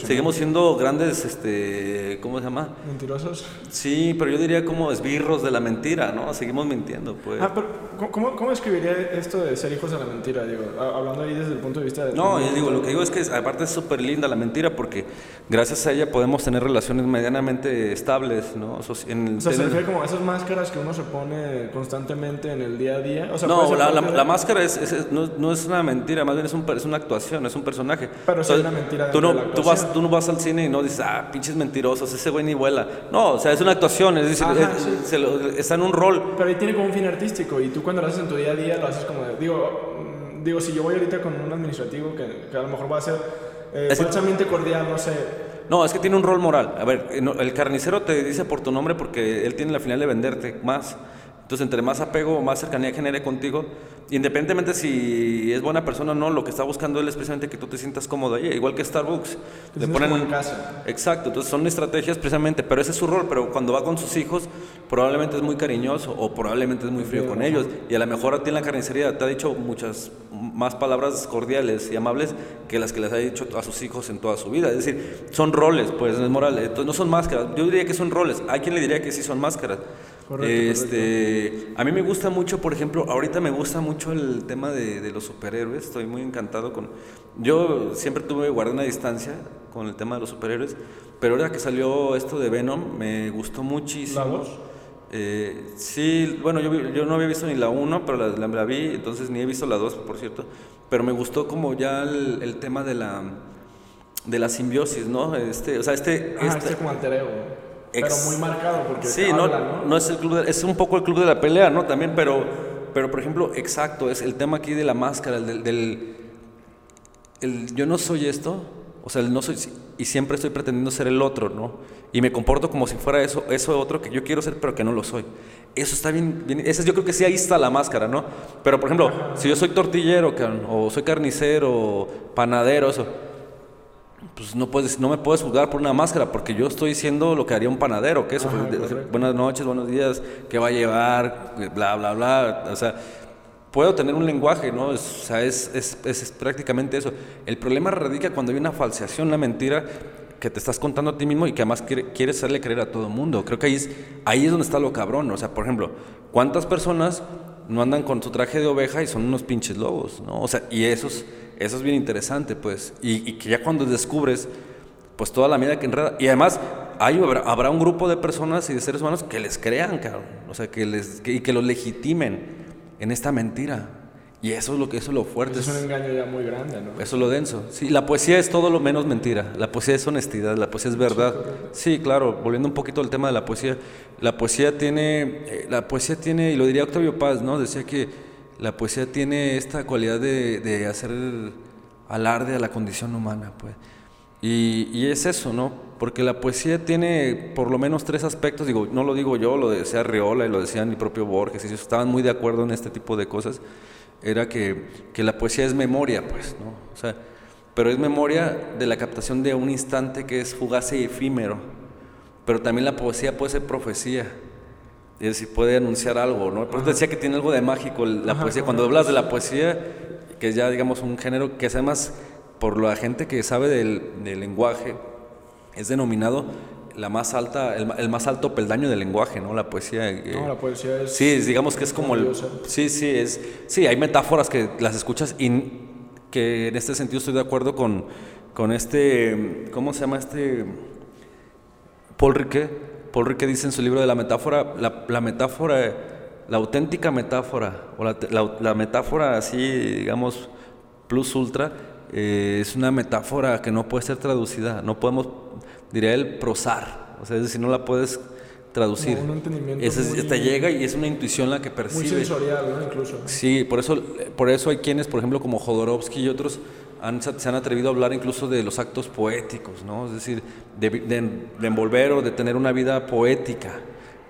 seguimos siendo grandes, este, ¿cómo se llama? Mentirosos. Sí, pero yo diría como esbirros de la mentira, ¿no? Seguimos mintiendo, pues. Ah, pero ¿cómo, cómo escribiría esto de ser hijos de la mentira? Digo, hablando ahí desde el punto de vista de. No, yo digo, lo que digo es que aparte es súper linda la mentira porque gracias a ella podemos tener relaciones medianamente estables, ¿no? En el- O sea, se refiere como a esas máscaras que uno se pone constantemente en el día a día. O sea, no, la, la- máscara es, es- es- no, no es una mentira, más bien es, un, es una actuación, es un personaje. Pero Entonces, una mentira Tú, no, de la tú, vas, tú no vas al cine y no dices, ah, pinches mentirosos, ese güey ni vuela. No, o sea, es una actuación, es decir, Ajá, es- sí. se lo- está en un rol. Pero ahí tiene como un fin artístico y tú cuando lo haces en tu día a día lo haces como de, digo, mm, digo si yo voy ahorita con un administrativo que, que a lo mejor va a ser eh, Es que- falsamente cordial, no sé, No, es que tiene un rol moral. A ver, eh, el carnicero te dice por tu nombre porque él tiene la final de venderte más. Entonces, entre más apego, más cercanía genere contigo, independientemente si es buena persona o no, lo que está buscando él es precisamente que tú te sientas cómodo ahí, igual que Starbucks. como en casa. Exacto, entonces son estrategias precisamente, pero ese es su rol, pero cuando va con sus hijos probablemente es muy cariñoso o probablemente es muy frío con ellos y a lo mejor a ti en la carnicería te ha dicho muchas más palabras cordiales y amables que las que les ha dicho a sus hijos en toda su vida, es decir, son roles, pues no es moral, entonces no son máscaras, yo diría que son roles, hay quien le diría que sí son máscaras. Correcto, este, a mí me gusta mucho, por ejemplo, ahorita me gusta mucho el tema de, de los superhéroes, estoy muy encantado con... Yo siempre tuve, guardé una distancia con el tema de los superhéroes, pero ahora que salió esto de Venom, me gustó muchísimo. ¿La dos? Eh, sí, bueno, yo, yo no había visto ni la 1, pero la, la- la vi, entonces ni he visto la 2, por cierto, pero me gustó como ya el, el tema de la, de la simbiosis, ¿no? Este, o sea, este... Ah, este- este como alter ego. Pero Ex- muy marcado porque Sí, te no, habla, no, ¿no? es el club, de- es un poco el club de la pelea, ¿no? También, pero, pero por ejemplo, exacto, es el tema aquí de la máscara, el del, del- el yo no soy esto, o sea, el no soy y siempre estoy pretendiendo ser el otro, ¿no? Y me comporto como si fuera eso, eso otro que yo quiero ser, pero que no lo soy. Eso está bien, bien ese, yo creo que sí ahí está la máscara, ¿no? Pero por ejemplo, si yo soy tortillero, o soy carnicero, panadero, eso, pues no puedes, no me puedes juzgar por una máscara, porque yo estoy diciendo lo que haría un panadero, que eso, Ajá, correcto. buenas noches, buenos días, qué va a llevar, bla, bla, bla, o sea, puedo tener un lenguaje, ¿no? O sea, es, es- es- es prácticamente eso. El problema radica cuando hay una falseación, una mentira que te estás contando a ti mismo y que además quiere- quieres hacerle creer a todo el mundo. Creo que ahí es, ahí es donde está lo cabrón, o sea, por ejemplo, ¿cuántas personas no andan con su traje de oveja y son unos pinches lobos, ¿no? O sea, y eso es, eso es bien interesante, pues, y, y que ya cuando descubres pues toda la medida que enreda. Y además, hay, habrá, habrá un grupo de personas y de seres humanos que les crean, cabrón. O sea, que les, que, y que los legitimen en esta mentira. Y eso es lo que eso es lo fuerte. Es un engaño ya muy grande, ¿no? eso es lo denso. Sí, la poesía es todo lo menos mentira. La poesía es honestidad, la poesía es verdad. Sí, claro, volviendo un poquito al tema de la poesía. La poesía tiene, eh, la poesía tiene, y lo diría Octavio Paz, ¿no? Decía que la poesía tiene esta cualidad de, de hacer alarde a la condición humana, pues. Y, y es eso, ¿no? Porque la poesía tiene por lo menos tres aspectos, digo, no lo digo yo, lo decía Riola y lo decía mi propio Borges, y ellos estaban muy de acuerdo en este tipo de cosas, era que, que la poesía es memoria, pues, ¿no? O sea, pero es memoria de la captación de un instante que es fugaz y efímero, pero también la poesía puede ser profecía, es decir, puede anunciar algo, ¿no? Por eso decía que tiene algo de mágico la poesía, cuando hablas de la poesía, que es ya, digamos, un género que es además, por la gente que sabe del, del lenguaje, es denominado la más alta, el, más alto peldaño del lenguaje, ¿no? La poesía. Eh, no, la poesía es. Sí, digamos que es como el. Sí, sí, es. Sí, hay metáforas que las escuchas y que en este sentido estoy de acuerdo con, con este. ¿Cómo se llama este? Paul Riquet. Paul Riquet dice en su libro de la metáfora, la, metáfora, la auténtica metáfora, o la, la metáfora así, digamos, plus ultra, eh, es una metáfora que no puede ser traducida. No podemos diría el prosar, o sea, es decir, no la puedes traducir. un entendimiento es, te llega y es una intuición la que percibe. Muy sensorial, ¿no? Incluso. Sí, por eso, por eso hay quienes, por ejemplo, como Jodorowsky y otros, han, se han atrevido a hablar incluso de los actos poéticos, ¿no? Es decir, de, de, envolver o de tener una vida poética.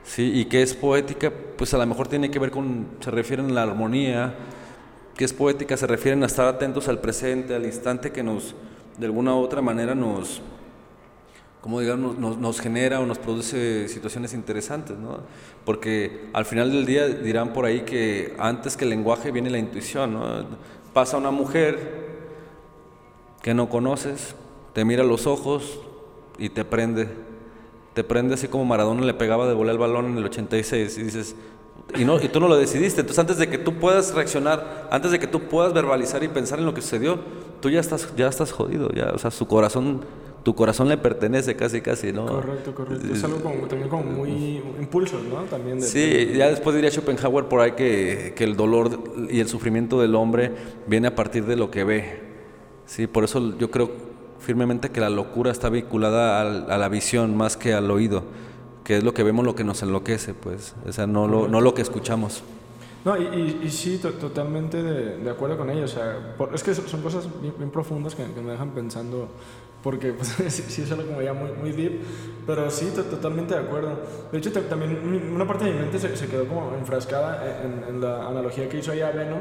¿sí? ¿Y qué es poética? Pues a lo mejor tiene que ver con, se refieren a la armonía, ¿qué es poética? Se refieren a estar atentos al presente, al instante que nos, de alguna u otra manera, nos, como digamos, nos, nos, genera o nos produce situaciones interesantes, ¿no? Porque al final del día dirán por ahí que antes que el lenguaje viene la intuición, ¿no? Pasa una mujer que no conoces, te mira a los ojos y te prende. Te prende así como Maradona le pegaba de volar el balón en el 86 y dices, y, no, y tú no lo decidiste. Entonces antes de que tú puedas reaccionar, antes de que tú puedas verbalizar y pensar en lo que sucedió, tú ya estás, ya estás jodido, ya, o sea, su corazón tu corazón le pertenece casi, casi, ¿no? Correcto, correcto. Es algo como, también como muy impulso, ¿no? También sí, ya después diría Schopenhauer por ahí que, que, el dolor y el sufrimiento del hombre viene a partir de lo que ve. Sí, por eso yo creo firmemente que la locura está vinculada a, la visión más que al oído, que es lo que vemos lo que nos enloquece, pues, o sea, no lo, no lo que escuchamos. No, y, y, sí, totalmente de, acuerdo con ello. O sea, es que son cosas bien, profundas que, me dejan pensando porque pues, sí, es algo como ya muy, muy deep, pero sí, totalmente de acuerdo. De hecho, también una parte de mi mente se, se quedó como enfrascada en, en, la analogía que hizo allá Venom,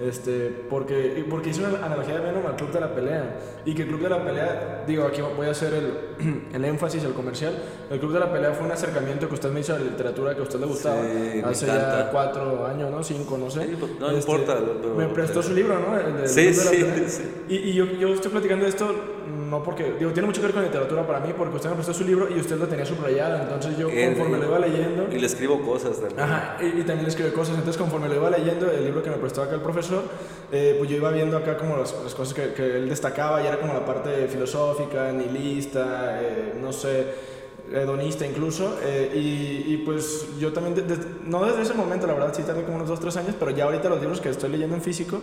este, porque, porque hizo una analogía de Venom al Club de la Pelea, y que el Club de la Pelea, digo, aquí voy a hacer el, el énfasis, el comercial, el Club de la Pelea fue un acercamiento que usted me hizo a la literatura que a usted le gustaba, hace ya cuatro años, ¿no? Cinco, no sé. Pues, no este, importa. me prestó su libro, ¿no? El, sí, sí, sí, Y, y yo, yo estoy platicando de esto no porque, digo, tiene mucho que ver con literatura para mí, porque usted me prestó su libro y usted lo tenía subrayado, entonces yo conforme lo iba leyendo... Y le escribo cosas también. Ajá, y, también le escribo cosas, entonces conforme lo iba leyendo, el libro que me prestó acá el profesor, eh, pues yo iba viendo acá como las, las cosas que, que, él destacaba y era como la parte filosófica, nihilista, eh, no sé hedonista incluso, eh, y, y, pues yo también, no desde ese momento, la verdad sí tardé como unos 2, 3 años, pero ya ahorita los libros que estoy leyendo en físico,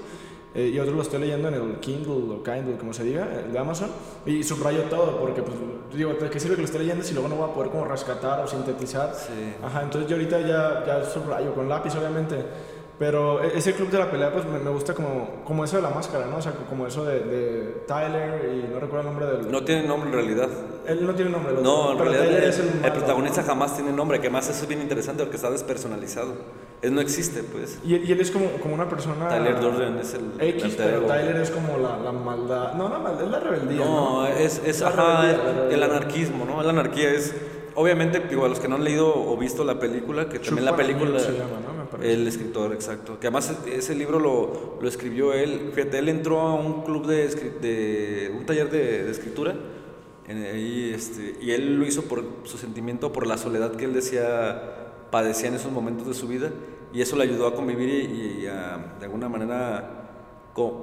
eh, y otros lo estoy leyendo en el Kindle o Kindle, como se diga, el de Amazon, y subrayo todo, porque pues digo, ¿qué sirve que lo esté leyendo si luego no voy a poder como rescatar o sintetizar? Sí. Ajá, entonces yo ahorita ya, ya subrayo con lápiz, obviamente, pero e, ese club de la pelea, pues me, gusta como, como eso de la máscara, ¿no? O sea, como eso de, de, Tyler y no recuerdo el nombre del... No tiene nombre en realidad. Él no tiene nombre. No, en realidad Tyler es el, el, protagonista jamás tiene nombre, que más eso es bien interesante porque está despersonalizado. Él no existe, pues. Y, y él es como, como una persona... Tyler Durden es el... X, pero Tyler es como la, la, maldad... No, la maldad, es la rebeldía. No, ¿no? es, es ajá, el anarquismo, ¿no? La anarquía es... Obviamente, digo, a los que no han leído o visto la película, que también la película... Se llama, ¿no? el escritor, exacto. Que además ese libro lo, lo, escribió él. Fíjate, él entró a un club de, de un taller de, de escritura. En, ahí, este, y él lo hizo por su sentimiento, por la soledad que él decía padecía en esos momentos de su vida y eso le ayudó a convivir y, a, de alguna manera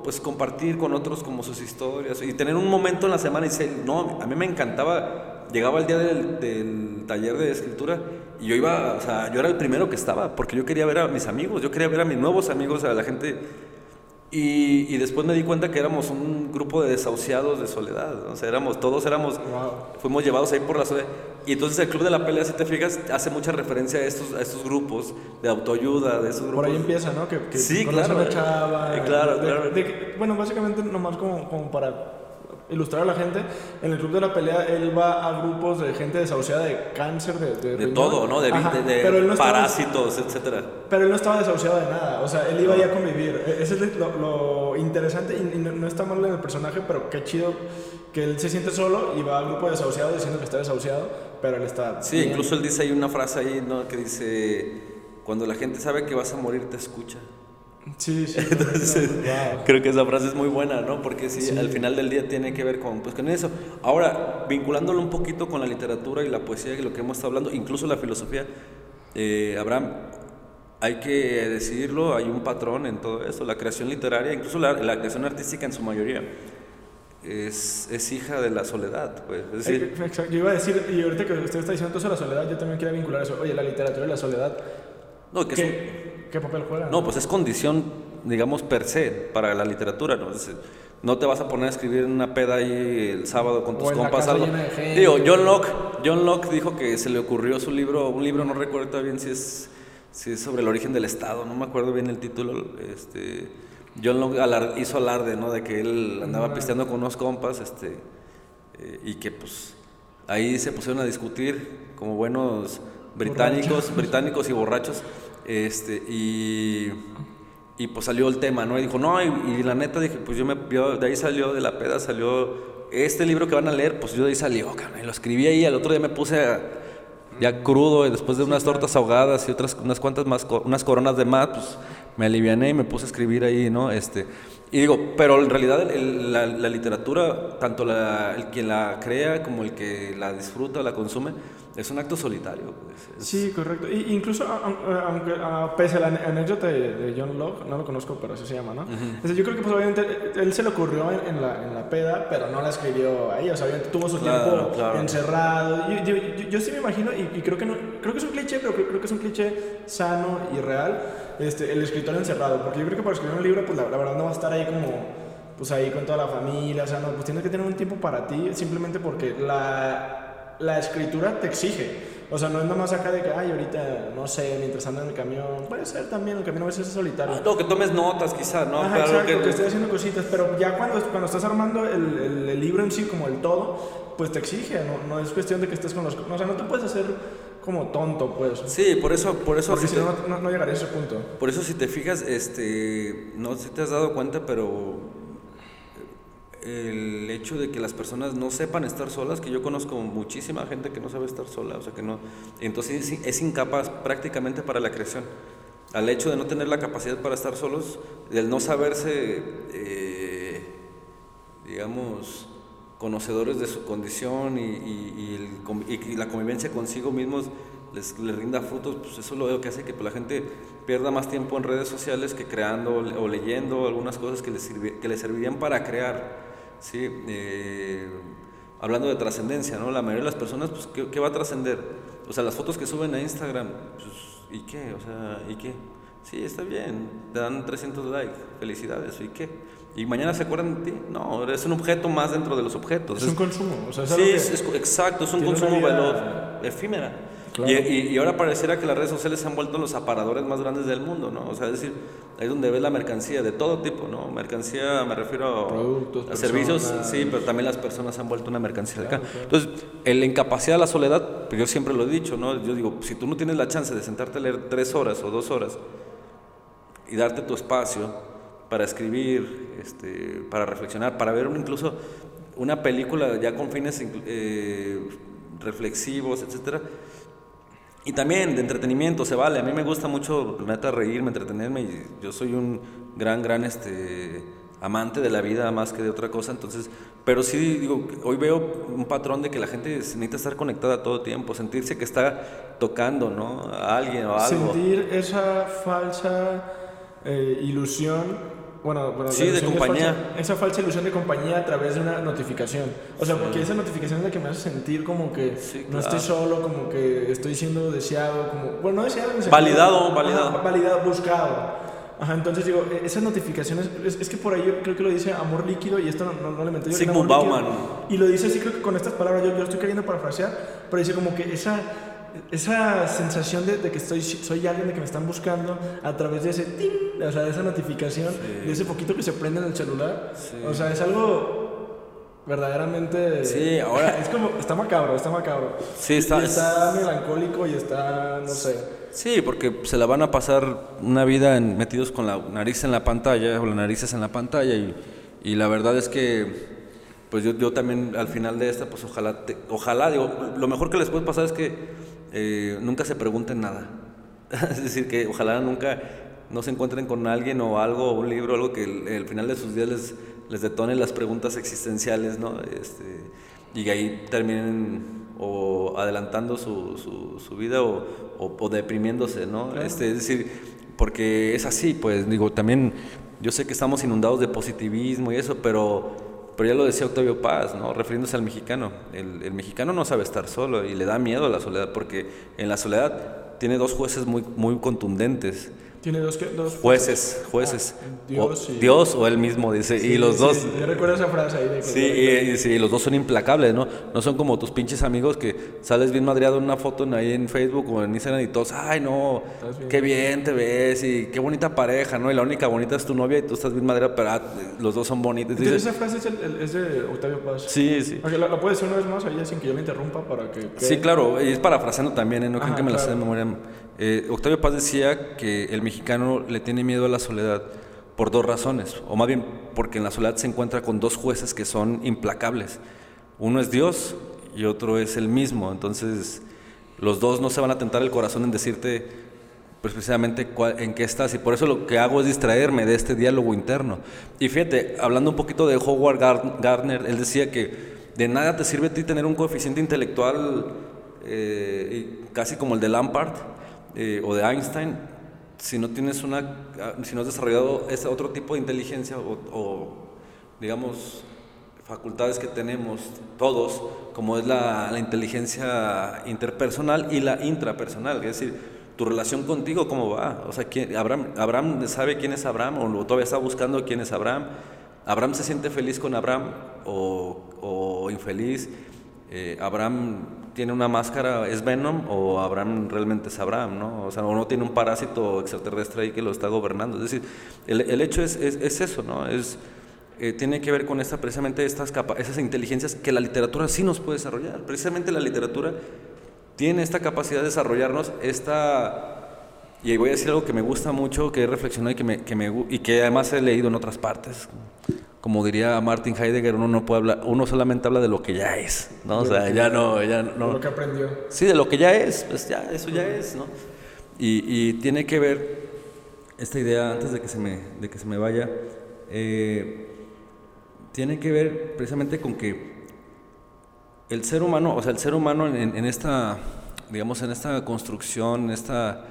pues compartir con otros como sus historias y tener un momento en la semana y decir, no, a mí me encantaba, llegaba el día del, del, taller de escritura y yo iba, o sea, yo era el primero que estaba porque yo quería ver a mis amigos, yo quería ver a mis nuevos amigos, a la gente y, y, después me di cuenta que éramos un grupo de desahuciados de soledad. O sea, éramos, todos éramos, fuimos llevados ahí por la soledad. Y entonces el Club de la Pelea, si te fijas, hace mucha referencia a estos, a estos grupos de autoayuda, de esos grupos. Por ahí empieza, ¿no? Que, sí, claro. Chava, claro, de, claro. De, bueno, básicamente nomás como, como para ilustrar a la gente. En el club de la pelea, él va a grupos de gente desahuciada de cáncer, de... Todo, ¿no? De, Ajá, de- no parásitos, etcétera. pero él no estaba desahuciado de nada, o sea, él iba ya a convivir. E- Ese es lo, lo interesante y, y no, no está mal en el personaje, pero qué chido que él se siente solo y va al grupo de desahuciados diciendo que está desahuciado, pero él está. Sí, bien. incluso él dice ahí una frase ahí, ¿no? Que dice, cuando la gente sabe que vas a morir, te escucha. Sí, sí. Entonces, wow. creo que esa frase es muy buena, ¿no? Porque sí, Sí. al final del día tiene que ver con, pues, con eso. Ahora, vinculándolo un poquito con la literatura y la poesía y lo que hemos estado hablando, incluso la filosofía, eh, Abraham, hay que decirlo, hay un patrón en todo esto. La creación literaria, incluso la, la creación artística en su mayoría, es, es hija de la soledad. Pues. Es decir. Yo iba a decir, y ahorita que usted está diciendo todo eso de la soledad, yo también quería vincular eso. Oye, la literatura y la soledad, no, que es un- ¿qué, ¿qué papel juegan? No, pues es condición, digamos, per se para la literatura, ¿no? Es no te vas a poner a escribir en una peda ahí el sábado con tus compas algo. Digo, John Locke, John Locke dijo que se le ocurrió su libro, un libro no recuerdo bien si es si es sobre el origen del Estado, no me acuerdo bien el título, este John Locke alar- hizo alarde, ¿no? De que él andaba pisteando con unos compas, este eh, y que pues ahí se pusieron a discutir como buenos británicos, Borrachos. británicos y borrachos, este y y pues salió el tema, ¿no? Y dijo, no, y, la neta dije, pues yo me, yo- de ahí salió, de la peda salió este libro que van a leer, pues yo de ahí salió, cabrón, y lo escribí ahí, al otro día me puse ya crudo, y después de unas tortas ahogadas y otras, unas cuantas más, unas coronas de más, pues me aliviané y me puse a escribir ahí, ¿no? Este, y digo, pero en realidad el- el- la, la literatura, tanto la- el que la crea como el que la disfruta, la consume, es un acto solitario. pues, es- Sí, correcto. Y incluso, aunque pese a la anécdota de, de John Locke, no lo conozco, pero así se llama, ¿no? O sea, yo creo que pues obviamente él se le ocurrió en, en la, en la peda, pero no la escribió ahí, o sea, obviamente tuvo su Claro, tiempo claro. encerrado. Yo, yo, yo- yo sí me imagino, y, y creo que no, creo que es un cliché, pero creo, creo que es un cliché sano y real, este, el escritor encerrado, porque yo creo que para escribir un libro, pues la, la verdad no va a estar ahí como pues ahí con toda la familia, o sea, no, pues tienes que tener un tiempo para ti, simplemente porque la, la escritura te exige. O sea, no es nomás acá de que, ay, ahorita, no sé, mientras ando en el camión, puede ser también, el camino a veces es solitario. Ah, no, que tomes notas quizá, ¿no? Ajá, Pero exacto, que- que, estoy haciendo cositas, pero ya cuando, cuando estás armando el, el- el libro en sí como el todo, pues te exige, no, no es cuestión de que estés con los... O sea, no te puedes hacer como tonto, pues. Sí, por eso, por eso, Porque si si te- no, no, no llegaría a ese punto. por eso si te fijas, este, no sé si te has dado cuenta, pero el hecho de que las personas no sepan estar solas, que yo conozco muchísima gente que no sabe estar sola, o sea que no, entonces es, es incapaz prácticamente para la creación. Al hecho de no tener la capacidad para estar solos, el no saberse, eh, digamos, conocedores de su condición y, y- la convivencia consigo mismos les, les rinda frutos, pues eso es lo que hace que pues, la gente pierda más tiempo en redes sociales que creando o leyendo algunas cosas que les servirían para crear. ¿sí? Eh, hablando de trascendencia, ¿no? La mayoría de las personas, pues, ¿qué, qué va a trascender? O sea, las fotos que suben a Instagram, pues, ¿y qué? O sea, ¿y qué? Sí, está bien, te dan 300 likes, felicidades, ¿y qué? ¿Y mañana se acuerdan de ti? No, eres un objeto más dentro de los objetos. Es un consumo, o sea, es Sí, algo que- es- es- exacto, es un consumo veloz, efímera. Claro. Y, y- y ahora pareciera que las redes sociales se han vuelto los aparadores más grandes del mundo, ¿no? O sea, es decir, ahí es donde ves la mercancía de todo tipo, ¿no? Mercancía, me refiero a- Productos, a servicios, personas. sí, pero también las personas se han vuelto una mercancía de acá. Entonces, el- la incapacidad de la soledad, pues yo siempre lo he dicho, ¿no? Yo digo, si tú no tienes la chance de sentarte a leer tres horas o dos horas y darte tu espacio para escribir, este, para reflexionar, para ver incluso una película ya con fines eh, reflexivos, etcétera. Y también de entretenimiento, se vale. A mí me gusta mucho, la neta, reírme, entretenerme. Y yo soy un gran, gran este, amante de la vida más que de otra cosa. Entonces, pero sí, digo, hoy veo un patrón de que la gente necesita estar conectada todo el tiempo, sentirse que está tocando, ¿no? A alguien o algo. sentir esa falsa eh, ilusión. Bueno, bueno, Sí, de compañía. falsa, esa falsa ilusión de compañía a través de una notificación. O sea, porque esa notificación es la que me hace sentir como que Sí, no claro. estoy solo, como que estoy siendo deseado, como. Bueno, no deseado. el Validado, validado. Ajá, validado, buscado. Ajá, entonces digo, e- esas notificaciones, es, es que por ahí yo creo que lo dice amor líquido y esto no, no, no le inventé yo. Sigmund Amor Líquido. Bauman. Y lo dice así, creo que con estas palabras, yo, yo estoy queriendo parafrasear, pero dice como que esa, esa sensación de, de que estoy, soy alguien, de que me están buscando a través de ese ting, o sea, de esa notificación, de ese poquito que se prende en el celular. O sea, es algo verdaderamente... Sí, ahora... Es como, está macabro, está macabro. Sí, está... Y está melancólico y está, no sé... Sí, porque se la van a pasar una vida en- metidos con la nariz en la pantalla o las narices en la pantalla y, y la verdad es que pues yo, yo también al final de esta pues ojalá te- ojalá digo lo mejor que les puede pasar es que eh, nunca se pregunten nada. Es decir que ojalá nunca no se encuentren con alguien o algo un libro algo que el, el final de sus días les les detone las preguntas existenciales no este y ahí terminen o adelantando su, su, su vida o, o, o deprimiéndose, ¿no? Este, es decir, porque es así, pues digo, también yo sé que estamos inundados de positivismo y eso, pero, pero ya lo decía Octavio Paz, ¿no? Refiriéndose al mexicano, el, el mexicano no sabe estar solo y le da miedo a la soledad, porque en la soledad tiene dos jueces muy, muy contundentes. Tiene dos... dos Jueces, jueces. Ah, Dios o, y- Dios o él mismo, dice. Sí, y los sí, dos, Yo recuerdo esa frase ahí de que... Sí, y, y sí, los dos son implacables, ¿no? No son como tus pinches amigos que sales bien madreado en una foto en- ahí en Facebook o en Instagram y todos, ay, no, bien. qué bien te ves y qué bonita pareja, ¿no? Y la única bonita es tu novia y tú estás bien madreado, pero ah, los dos son bonitos. Entonces, Dices, esa frase es, el- el- es de Octavio Paz. sí, sí. ¿la, la puedes decir una vez más ahí sin que yo la interrumpa para que... Sí, claro, y es parafraseando también, ¿eh? no Ajá, que me la sé de claro. memoria. Eh, Octavio Paz decía que el mexicano le tiene miedo a la soledad por dos razones, o más bien porque en la soledad se encuentra con dos jueces que son implacables. Uno es Dios y otro es el mismo, entonces los dos no se van a tentar el corazón en decirte pues precisamente en qué estás y por eso lo que hago es distraerme de este diálogo interno. Y fíjate, hablando un poquito de Howard Gar- Gardner, él decía que de nada te sirve a ti tener un coeficiente intelectual eh, casi como el de Lampard eh, o de Einstein si no tienes una, ah, si no has desarrollado ese otro tipo de inteligencia o, o, digamos facultades que tenemos todos, como es la, la inteligencia interpersonal y la intrapersonal, es decir, tu relación contigo, ¿cómo va? O sea, ¿quién- Abraham, Abraham sabe quién es Abraham o todavía está buscando quién es Abraham. Abraham se siente feliz con Abraham o, o infeliz. Eh, Abraham tiene una máscara, ¿es Venom o Abraham realmente es Abraham? ¿no? O sea, o no tiene un parásito extraterrestre ahí que lo está gobernando. Es decir, el, el hecho es, es, es eso, ¿no? Es, eh, tiene que ver con esta, precisamente estas capa- esas inteligencias que la literatura sí nos puede desarrollar. Precisamente la literatura tiene esta capacidad de desarrollarnos, esta... Y voy a decir algo que me gusta mucho, que he reflexionado y que, me, que me y que además he leído en otras partes. Como diría Martin Heidegger, uno no puede hablar, uno solamente habla de lo que ya es, ¿no? O sea, ya no, ya no. Lo que aprendió. Sí, de lo que ya es, pues ya, eso ya es, ¿no? Y, y tiene que ver esta idea, antes de que se me, de que se me vaya, eh, tiene que ver precisamente con que el ser humano, o sea, el ser humano en, en esta, digamos, en esta construcción, en esta,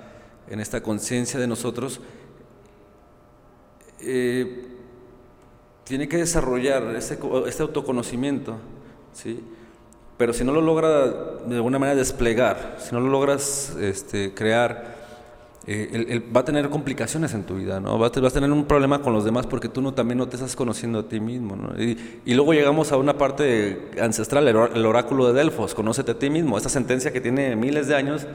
en esta conciencia de nosotros, eh, tiene que desarrollar este, co- autoconocimiento, ¿sí? Pero si no lo logra de alguna manera desplegar, si no lo logras este, crear, eh, va a tener complicaciones en tu vida, ¿no? Vas a, tener un problema con los demás porque tú no, también no te estás conociendo a ti mismo, ¿no? Y, luego llegamos a una parte ancestral, el oráculo de Delfos, conócete a ti mismo, esta sentencia que tiene miles de años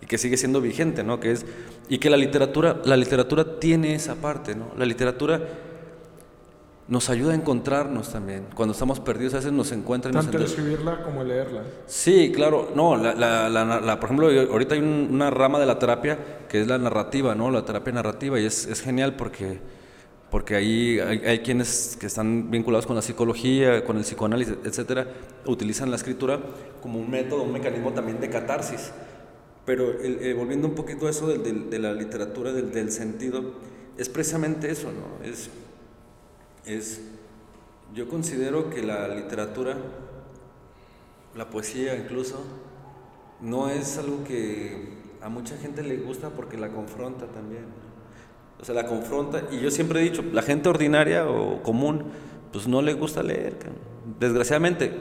y que sigue siendo vigente, ¿no? Que es, y que la literatura, la literatura tiene esa parte, ¿no? La literatura nos ayuda a encontrarnos también. Cuando estamos perdidos, a veces nos encuentra y nos Tanto enter- escribirla como leerla. Sí, claro. No, la, la- la- la- por ejemplo, ahorita hay un- una rama de la terapia que es la narrativa, ¿no? La terapia narrativa y es, es genial porque, porque ahí hay, hay quienes que están vinculados con la psicología, con el psicoanálisis, etcétera, utilizan la escritura como un método, un mecanismo también de catarsis. Pero el- eh, volviendo un poquito a eso del- del- de la literatura, del, del sentido, es precisamente eso, ¿no? Es, es, yo considero que la literatura, la poesía incluso, no es algo que a mucha gente le gusta porque la confronta también. O sea, la confronta, y yo siempre he dicho, la gente ordinaria o común, pues no le gusta leer. Desgraciadamente,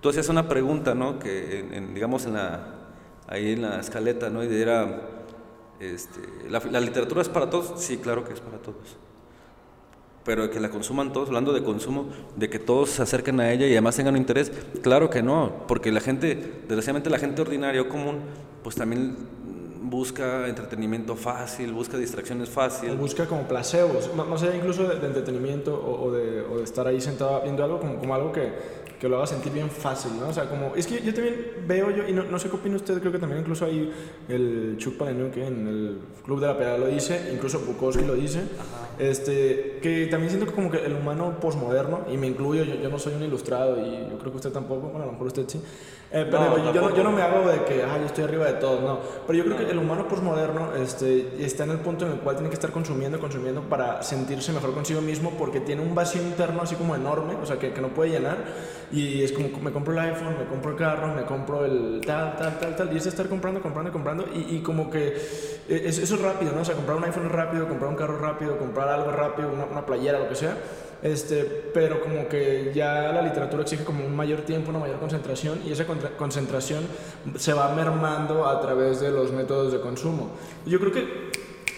tú hacías una pregunta, ¿no? Que, digamos, en la, ahí en la escaleta, ¿no? Y era, este, ¿la, ¿la literatura es para todos? Sí, claro que es para todos pero que la consuman todos, hablando de consumo, de que todos se acerquen a ella y además tengan un interés, claro que no, porque la gente, desgraciadamente la gente ordinaria común, pues también busca entretenimiento fácil, busca distracciones fácil. busca como placebos, más allá incluso de, entretenimiento o, de, estar ahí sentado viendo algo como algo que, que, lo haga sentir bien fácil, ¿no? O sea, como, es que yo también veo yo, y no, no sé qué opina usted, creo que también incluso ahí el Chuck Palahniuk en el Club de la Pelea lo dice, incluso Bukowski lo dice, este, que también siento que como que el humano posmoderno, y me incluyo, yo, yo, no soy un ilustrado y yo creo que usted tampoco, bueno, a lo mejor usted sí, eh, pero yo, yo, no, yo, no, me hago de que, ay, yo estoy arriba de todo, no, pero yo creo que el humano posmoderno este, está en el punto en el cual tiene que estar consumiendo, consumiendo para sentirse mejor consigo mismo porque tiene un vacío interno así como enorme, o sea, que, que no puede llenar. Y es como, me compro el iPhone, me compro el carro, me compro el tal, tal, tal, tal, y es estar comprando, comprando, comprando. Y, y como que e, eso es rápido, ¿no? O sea, comprar un iPhone rápido, comprar un carro rápido, comprar algo rápido, una, una playera, lo que sea. Este, pero como que ya la literatura exige como un mayor tiempo, una mayor concentración y esa concentración se va mermando a través de los métodos de consumo. Yo creo que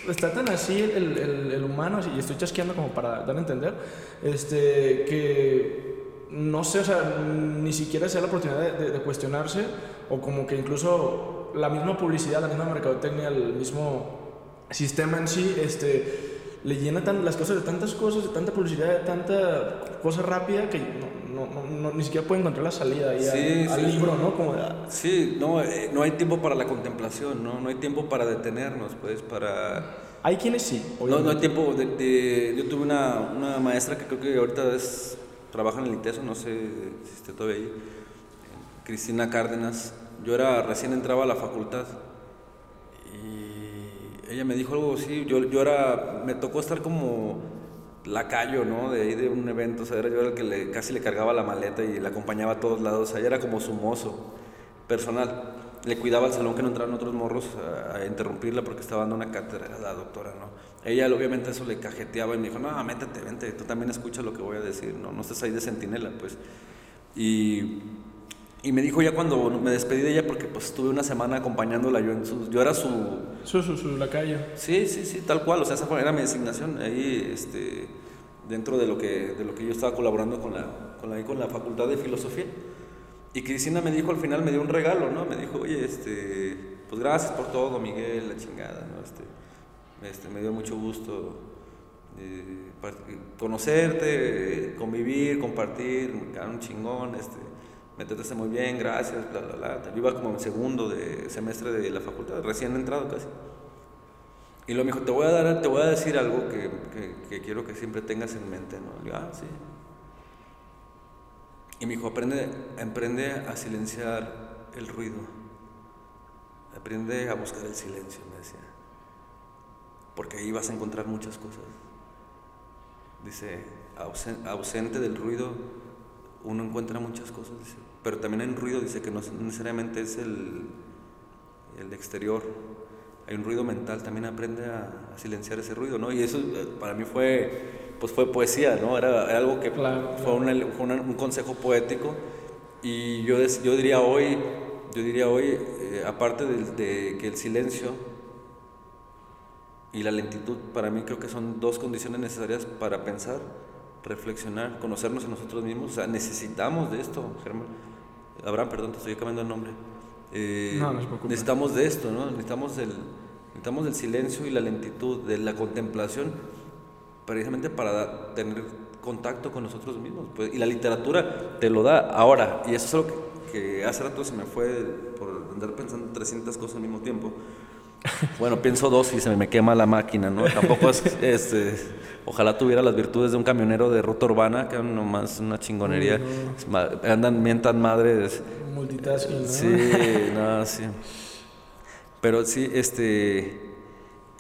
está tan así el, el, el humano, y estoy chasqueando como para dar a entender, este, que no sé, o sea, ni siquiera se da la oportunidad de, de, cuestionarse o como que incluso la misma publicidad, la misma mercadotecnia, el mismo sistema en sí, este, le llena tan, las cosas de tantas cosas, de tanta publicidad, de tanta cosa rápida que no, no, no, ni siquiera puede encontrar la salida ahí al, libro, ¿no? Como ah. Sí, no, eh, no hay tiempo para la contemplación, ¿no? No hay tiempo para detenernos, pues, para... Hay quienes sí. No, no hay tiempo de, Yo tuve una, una maestra que creo que ahorita es trabaja en el ITESO, no sé si esté todavía ahí, Cristina Cárdenas. Yo era, recién entraba a la facultad ella me dijo algo así, yo, yo era, me tocó estar como lacayo, ¿no? De ahí de un evento, o sea, era yo el que le, casi le cargaba la maleta y le acompañaba a todos lados, o sea, ella era como su mozo personal. Le cuidaba el salón que no entraran otros morros a, interrumpirla porque estaba dando una cátedra, era la doctora, ¿no? Ella obviamente eso le cajeteaba y me dijo, no, métete, vente, tú también escucha lo que voy a decir, no, no estés ahí de sentinela, pues. Y, y, me dijo ya cuando me despedí de ella, porque pues estuve una semana acompañándola, yo, en su, yo era su... Su, su, su calle Sí, sí, sí, tal cual, o sea, esa era mi designación, ahí, este, dentro de lo que, de lo que yo estaba colaborando con la, con la, con la Facultad de Filosofía. Y Cristina me dijo al final, me dio un regalo, ¿no? Me dijo, oye, este, pues gracias por todo, Miguel, la chingada, ¿no? Este, este, me dio mucho gusto eh, conocerte, convivir, compartir, un chingón, este, me trataste muy bien, gracias, bla, bla, bla. Yo iba como en segundo de semestre de la facultad, recién entrado casi. Y luego me dijo, te voy a, dar, te voy a decir algo que, que, quiero que siempre tengas en mente, ¿no? Ah, sí. Y me dijo, aprende, aprende a silenciar el ruido. Aprende a buscar el silencio, me decía porque ahí vas a encontrar muchas cosas. Dice, ausente del ruido, uno encuentra muchas cosas, pero también hay un ruido, dice que no necesariamente es el, el exterior, hay un ruido mental, también aprende a, silenciar ese ruido, ¿no? Y eso eh, para mí fue, pues fue poesía, ¿no? Era, algo que fue, un consejo poético y yo, yo diría hoy, yo diría hoy, eh, aparte de que el silencio y la lentitud para mí creo que son dos condiciones necesarias para pensar, reflexionar, conocernos a nosotros mismos. O sea, necesitamos de esto, Germán. Abraham, perdón, te estoy cambiando el nombre. Eh, no, no necesitamos de esto, ¿no? Necesitamos del, necesitamos del silencio y la lentitud, de la contemplación, precisamente para tener contacto con nosotros mismos. Pues, y la literatura te lo da ahora. Y eso es algo que, que hace rato se me fue por andar pensando 300 cosas al mismo tiempo. Bueno, pienso dos y se me quema la máquina, ¿no? Tampoco es, este, ojalá tuviera las virtudes de un camionero de ruta urbana, que nomás una chingonería. Andan, mientan madres. Multitasking, ¿no? Sí, no, sí. Pero sí, este,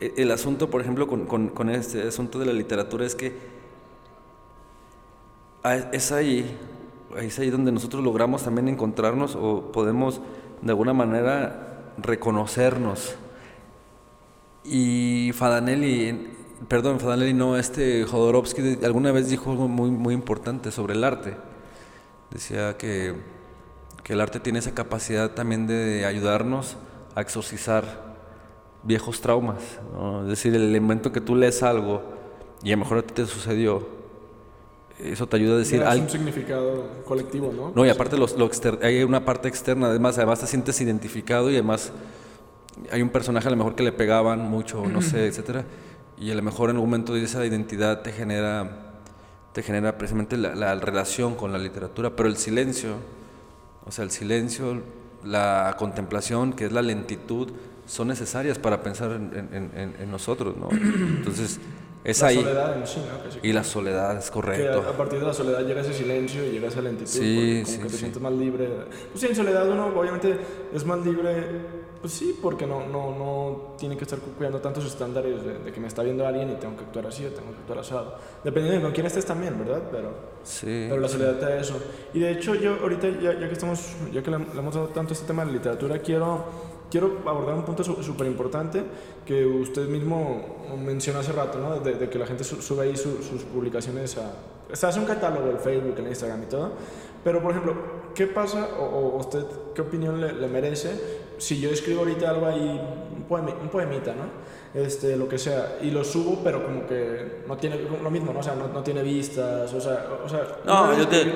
e, el asunto, por ejemplo, con, con, con este asunto de la literatura es que es ahí, es ahí donde nosotros logramos también encontrarnos o podemos de alguna manera reconocernos y Fadanelli, perdón, Fadanelli no, este Jodorowsky alguna vez dijo algo muy, muy importante sobre el arte. Decía que, que el arte tiene esa capacidad también de ayudarnos a exorcizar viejos traumas. Es decir, el momento que tú lees algo y a lo mejor a ti te sucedió, eso te ayuda a decir... Hay un significado colectivo, ¿no? No, y aparte lo hay una parte externa, además, además te sientes identificado y además hay un personaje a lo mejor que le pegaban mucho, no sé, etcétera, y a lo mejor en algún momento esa identidad te genera te genera precisamente la, relación con la literatura, pero el silencio, o sea, el silencio, la contemplación, que es la lentitud, son necesarias para pensar en, nosotros, ¿no? Entonces, es la ahí. soledad en sí, ¿no? y la soledad, es correcto. Que a, partir de la soledad llega ese silencio y llega esa lentitud. Sí, como sí, que te sí. sientes más libre. Pues sí, en soledad uno obviamente es más libre pues sí, porque no, no, no tiene que estar cuidando tantos estándares de, que me está viendo alguien y tengo que actuar así o tengo que actuar asado. Dependiendo de con quién estés también, ¿verdad? Pero, sí, pero la soledad te da eso. Y de hecho yo ahorita, ya, ya que estamos, ya que le, hemos dado tanto este tema de literatura, quiero, quiero abordar un punto súper importante que usted mismo mencionó hace rato, ¿no? De, que la gente sube ahí sus publicaciones a... Se hace un catálogo en Facebook, en Instagram y todo. Pero, por ejemplo, ¿qué pasa o, usted qué opinión le, le merece si yo escribo ahorita algo ahí, un, un poemita, ¿no? Este, lo que sea, y lo subo, pero como que no tiene lo mismo, ¿no? O sea, no, no tiene vistas, o sea, o sea no, yo te...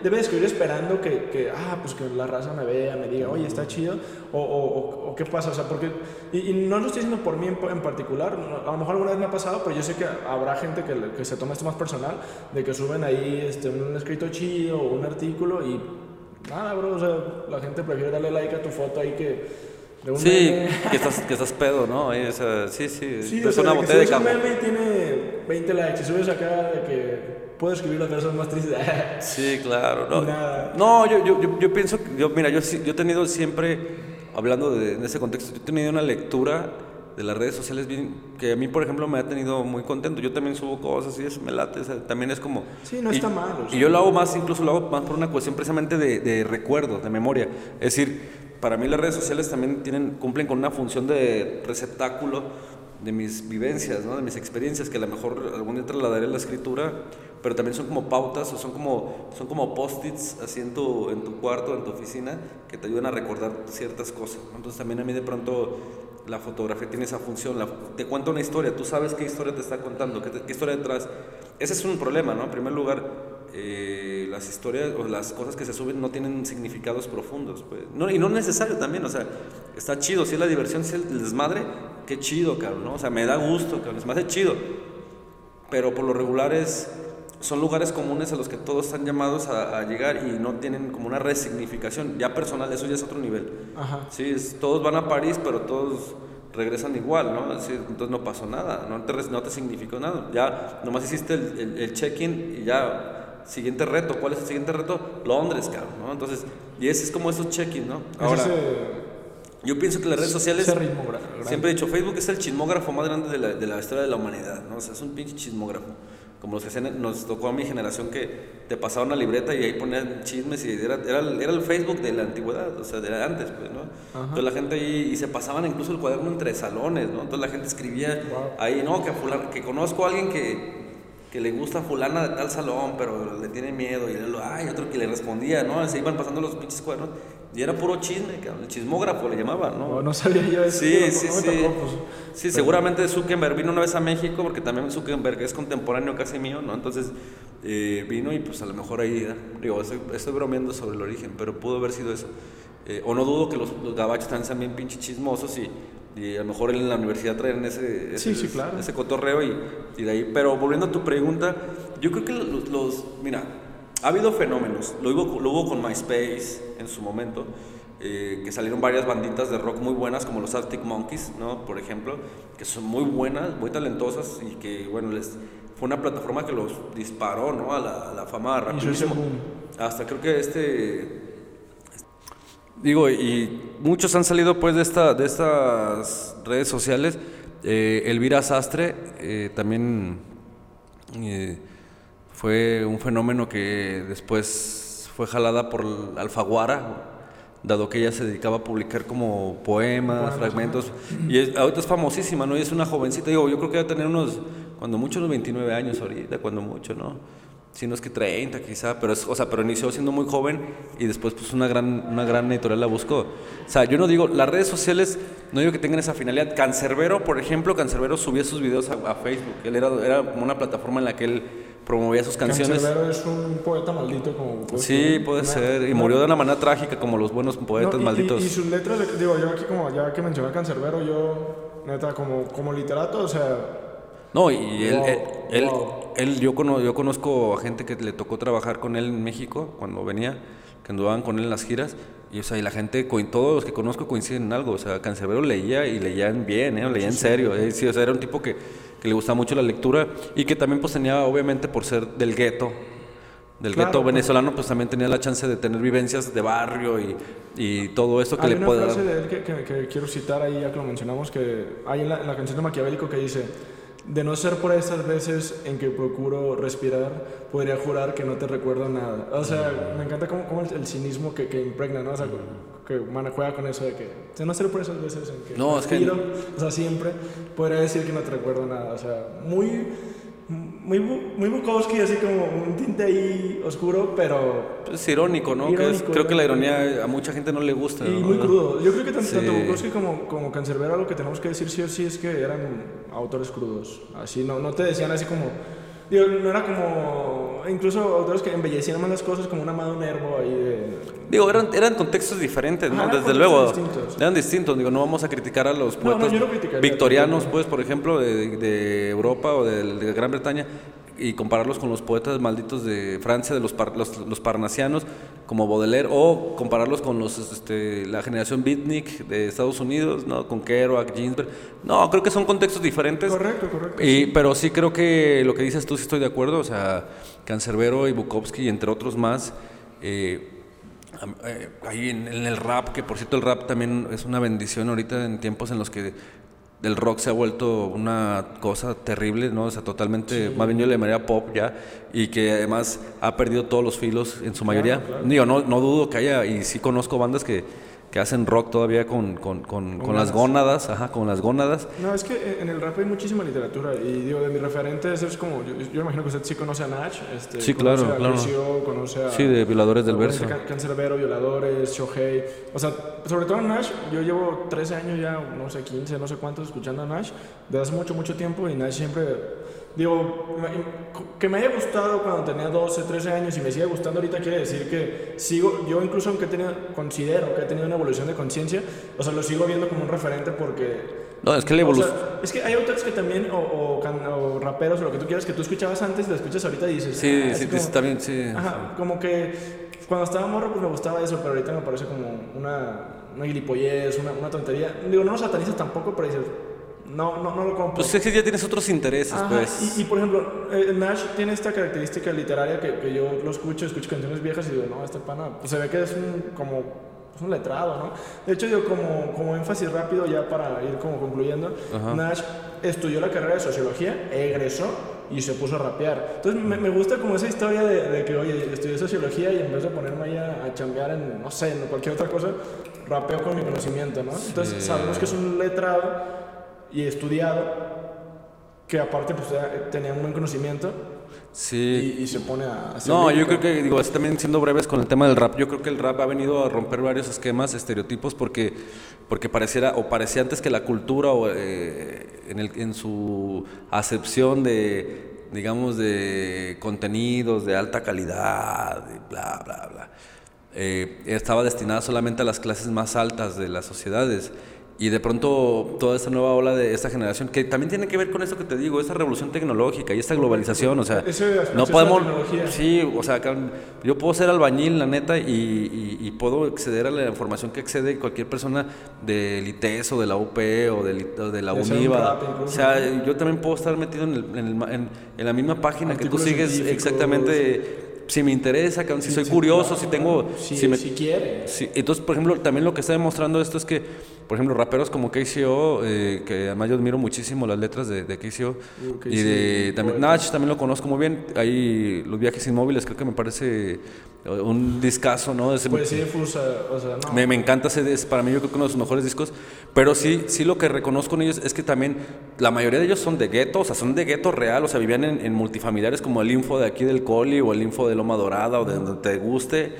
debe escribir esperando que, que, ah, pues que la raza me vea, me diga, oye, está chido, o, o, o qué pasa, o sea, porque, y, no lo estoy diciendo por mí en, particular, a lo mejor alguna vez me ha pasado, pero yo sé que habrá gente que, que se toma esto más personal, de que suben ahí este, un escrito chido o un artículo y nada, bro, o sea, la gente prefiere darle like a tu foto ahí que... De un sí, que estás, que estás pedo, ¿no? O sea, sí, sí, sí es una botella de campo. un meme y tiene 20 likes y subes acá de que puedo escribir las versos más tristes. sí, claro. No, no yo, yo, yo, pienso, yo, mira, yo, yo he tenido siempre, hablando de, de ese contexto, yo he tenido una lectura de las redes sociales bien, que a mí por ejemplo me ha tenido muy contento. Yo también subo cosas y eso me late también es como sí no está mal y yo lo hago más incluso lo hago más por una cuestión precisamente de, de recuerdo de memoria. Es decir para mí las redes sociales también tienen cumplen con una función de receptáculo de mis vivencias ¿no? de mis experiencias que a lo mejor algún día trasladaré a la escritura pero también son como pautas o son como son como post-its así en tu, en tu cuarto en tu oficina que te ayudan a recordar ciertas cosas entonces también a mí de pronto la fotografía tiene esa función, te cuenta una historia, tú sabes qué historia te está contando, qué, qué historia detrás. Ese es un problema, ¿no? En primer lugar, eh, las historias o las cosas que se suben no tienen significados profundos, pues. No, y no necesario también, o sea, está chido, si es la diversión, si es el desmadre, qué chido, cabrón, ¿no? O sea, me da gusto, cabrón, es más chido. Pero por lo regular es son lugares comunes a los que todos están llamados a, llegar y no tienen como una resignificación. Ya personal, eso ya es otro nivel. Ajá. Sí, todos van a París, pero todos regresan igual, ¿no? entonces no pasó nada, no te, no te significó nada. Ya nomás hiciste el, el, check-in y ya, siguiente reto. ¿Cuál es el siguiente reto? Londres, cabrón, ¿no? Entonces, y ese es como esos check-in, ¿no? Ahora, yo pienso que las redes sociales. Siempre he dicho, Facebook es el chismógrafo más grande de la, de la historia de la humanidad, ¿no? O sea, es un pinche chismógrafo como los que nos tocó a mi generación que te pasaba una libreta y ahí ponían chismes y era, era, era el Facebook de la antigüedad, o sea, de antes, pues, ¿no? Entonces la gente ahí, y se pasaban incluso el cuaderno entre salones, ¿no? Entonces la gente escribía ahí, no, que, que conozco a alguien que, que le gusta fulana de tal salón, pero le tiene miedo, y él, ay, otro que le respondía, ¿no? Se iban pasando los pinches cuadernos y era puro chisme, el chismógrafo le llamaban, ¿no? No, sabía yo eso. Sí, sí, sí. Pues, sí, seguramente Zuckerberg vino una vez a México, porque también Zuckerberg es contemporáneo casi mío, ¿no? Entonces eh, vino y pues a lo mejor ahí, digo, estoy, bromeando sobre el origen, pero pudo haber sido eso. Eh, o no dudo que los, gabachos también sean bien pinche chismosos y, y, a lo mejor en la universidad traen ese, ese, ese cotorreo y, y, de ahí. Pero volviendo a tu pregunta, yo creo que los, los mira, ha habido fenómenos, lo hubo, lo hubo con MySpace en su momento, eh, que salieron varias banditas de rock muy buenas, como los Arctic Monkeys, ¿no? por ejemplo, que son muy buenas, muy talentosas y que, bueno, les, fue una plataforma que los disparó ¿no? a, la, a la fama rapidísimo. Hasta creo que este... Digo, y muchos han salido pues de, esta, de estas redes sociales. Eh, Elvira Sastre eh, también fue un fenómeno que después fue jalada por Alfaguara, dado que ella se dedicaba a publicar como poemas, fragmentos, y ahorita es famosísima, ¿no? Y es una jovencita, digo, yo creo que va a tener unos, cuando mucho, unos 29 años ahorita, cuando mucho, ¿no? Si no es que 30 quizá, pero, es, o sea, pero inició siendo muy joven y después pues una gran, una gran editorial la buscó. O sea, yo no digo, las redes sociales, no digo que tengan esa finalidad. Cancerbero, por ejemplo, Cancerbero subía sus videos a, a Facebook, él era, era una plataforma en la que él promovía sus canciones. Cancerbero es un poeta maldito como... pues, Sí, ¿no? puede Una- ser. Y murió de una manera trágica como los buenos poetas No, y- malditos. Y, y sus letras, digo, yo aquí como ya que mencioné a Cancerbero, yo, neta, como, como literato, o sea, No, y él, Wow, él, él- wow. él- yo, cono- yo conozco a gente que le tocó trabajar con él en México cuando venía, que andaban con él en las giras, y o sea, y la gente, todos los que conozco coinciden en algo, o sea, Cancerbero leía y leían bien, ¿eh? leía en serio, ¿eh? sí, o sea, era un tipo que, que le gustaba mucho la lectura y que también pues tenía, obviamente, por ser del gueto, del Claro, gueto pues. venezolano, pues también tenía la chance de tener vivencias de barrio y, y todo eso que hay le una puede dar. frase de él que, que- que quiero citar ahí, ya que lo mencionamos, que hay en la, en la canción de Maquiavélico que dice, de no ser por estas veces en que procuro respirar, podría jurar que no te recuerdo nada. O sea, me encanta como, como el, el cinismo que, que impregna, ¿no? O sea, que man, juega con eso de que, de no ser por esas veces en que No, es que- respiro, o sea, siempre, podría decir que no te recuerdo nada. O sea, muy... Muy, muy Bukowski, así como un tinte ahí oscuro, pero Es irónico, ¿no? Que es- Irónico, creo que la ironía a mucha gente no le gusta. Y ¿no? muy crudo. Yo creo que tanto, Sí. tanto Bukowski como, como Cancerbero lo que tenemos que decir sí o sí es que eran autores crudos. Así, no, no te decían así como... Digo, no era como... Incluso autores que embellecían más las cosas como una Amado Nervo ahí de... Digo, eran, eran contextos diferentes, ¿no? Ajá, eran Desde luego. distintos. Eran distintos. Digo, no vamos a criticar a los poetas no, no victorianos, pues, por ejemplo, de, de Europa o de, de Gran Bretaña y compararlos con los poetas malditos de Francia, de los, par- los, los parnasianos, como Baudelaire, o compararlos con los, este, la generación beatnik de Estados Unidos, ¿no? Con Kerouac, Ginsberg. No, creo que son contextos diferentes. Correcto, correcto. Y, pero sí creo que lo que dices tú sí estoy de acuerdo, o sea, Cancerbero y Bukowski, entre otros más, eh, eh, ahí en, en el rap, que por cierto el rap también es una bendición ahorita en tiempos en los que el rock se ha vuelto una cosa terrible, ¿no? O sea, totalmente, más bien yo le llamaría pop ya, y que además ha perdido todos los filos en su mayoría. Digo, no, no dudo que haya, y sí conozco bandas que, que hacen rock todavía con, con, con, con las gónadas, ajá, con las gónadas. No, es que en el rap hay muchísima literatura y digo, de mis referentes es como, yo, yo imagino que usted sí conoce a Nach, este, Sí, conoce claro, a claro. Crisio, conoce a... Sí, de Violadores del Verso. Can- Cancerbero, Violadores, Shohei, o sea, sobre todo Nash, yo llevo 13 años ya, no sé, 15, no sé cuántos escuchando a Nash, desde hace mucho, mucho tiempo y Nash siempre, digo, que me haya gustado cuando tenía 12, 13 años y me sigue gustando ahorita quiere decir que sigo, yo incluso aunque tenido, considero que he tenido una evolución de conciencia, o sea, lo sigo viendo como un referente porque... No, es que la O evolución... sea, es que hay autores que también, o, o, o raperos, o lo que tú quieras, que tú escuchabas antes y lo escuchas ahorita y dices... Sí, "Ah, sí, como- bien, sí. Ajá, como que cuando estaba morro pues me gustaba eso, pero ahorita me parece como una, una gilipollez, una, una tontería. Digo, no lo satanizas tampoco, pero dices, no, no, no lo compro. Pues es que ya tienes otros intereses, Ajá, pues. y, y, por ejemplo, eh, Nash tiene esta característica literaria que, que yo lo escucho, escucho canciones viejas y digo, no, este pana, pues se ve que es un, como, es un letrado, ¿no? De hecho, digo, como, como énfasis rápido ya para ir como concluyendo, Nash estudió la carrera de sociología, egresó y se puso a rapear. Entonces me, me gusta como esa historia de, de que, oye, estudié sociología y en vez de ponerme ahí a, a chambear en, no sé, en cualquier otra cosa, rapeo con mi conocimiento, ¿no? Entonces sabemos que es un letrado y estudiado que aparte pues tenía un buen conocimiento Sí. y, y se pone a hacer No, yo creo que, digo, así también siendo breves con el tema del rap, yo creo que el rap ha venido a romper varios esquemas, estereotipos, porque, porque pareciera, o parecía antes que la cultura, o, eh, en, el, en su acepción de, digamos, de contenidos de alta calidad, bla, bla, bla, eh, estaba destinada solamente a las clases más altas de las sociedades. Y de pronto toda esta nueva ola de esta generación, que también tiene que ver con eso que te digo, esta revolución tecnológica y esta globalización, o sea, Ese acceso no podemos, tecnología. sí, o sea, yo puedo ser albañil, la neta, y, y- y puedo acceder a la información que accede cualquier persona del ITES o de la UP o del- o de la un UNIVA. O sea, yo también puedo estar metido en, el- en el en- en la misma página que tú sigues exactamente. Si me interesa, si soy curioso, si tengo... si, si me- si quiere entonces, por ejemplo, también lo que está demostrando esto es que, por ejemplo, raperos como KCO, eh, que además yo admiro muchísimo las letras de, de KCO, Uh, y de también, poeta. Nach también lo conozco muy bien, ahí Los Viajes Inmóviles creo que me parece un discazo, ¿no? Ese- pues sí difusa o sea no me, me encanta ese, es para mí yo creo que uno de sus mejores discos, pero sí, sí lo que reconozco en ellos es que también la mayoría de ellos son de gueto, o sea, son de gueto real, o sea, vivían en, en multifamiliares como el Info de aquí del Coli o el Info de Loma Dorada o de donde te guste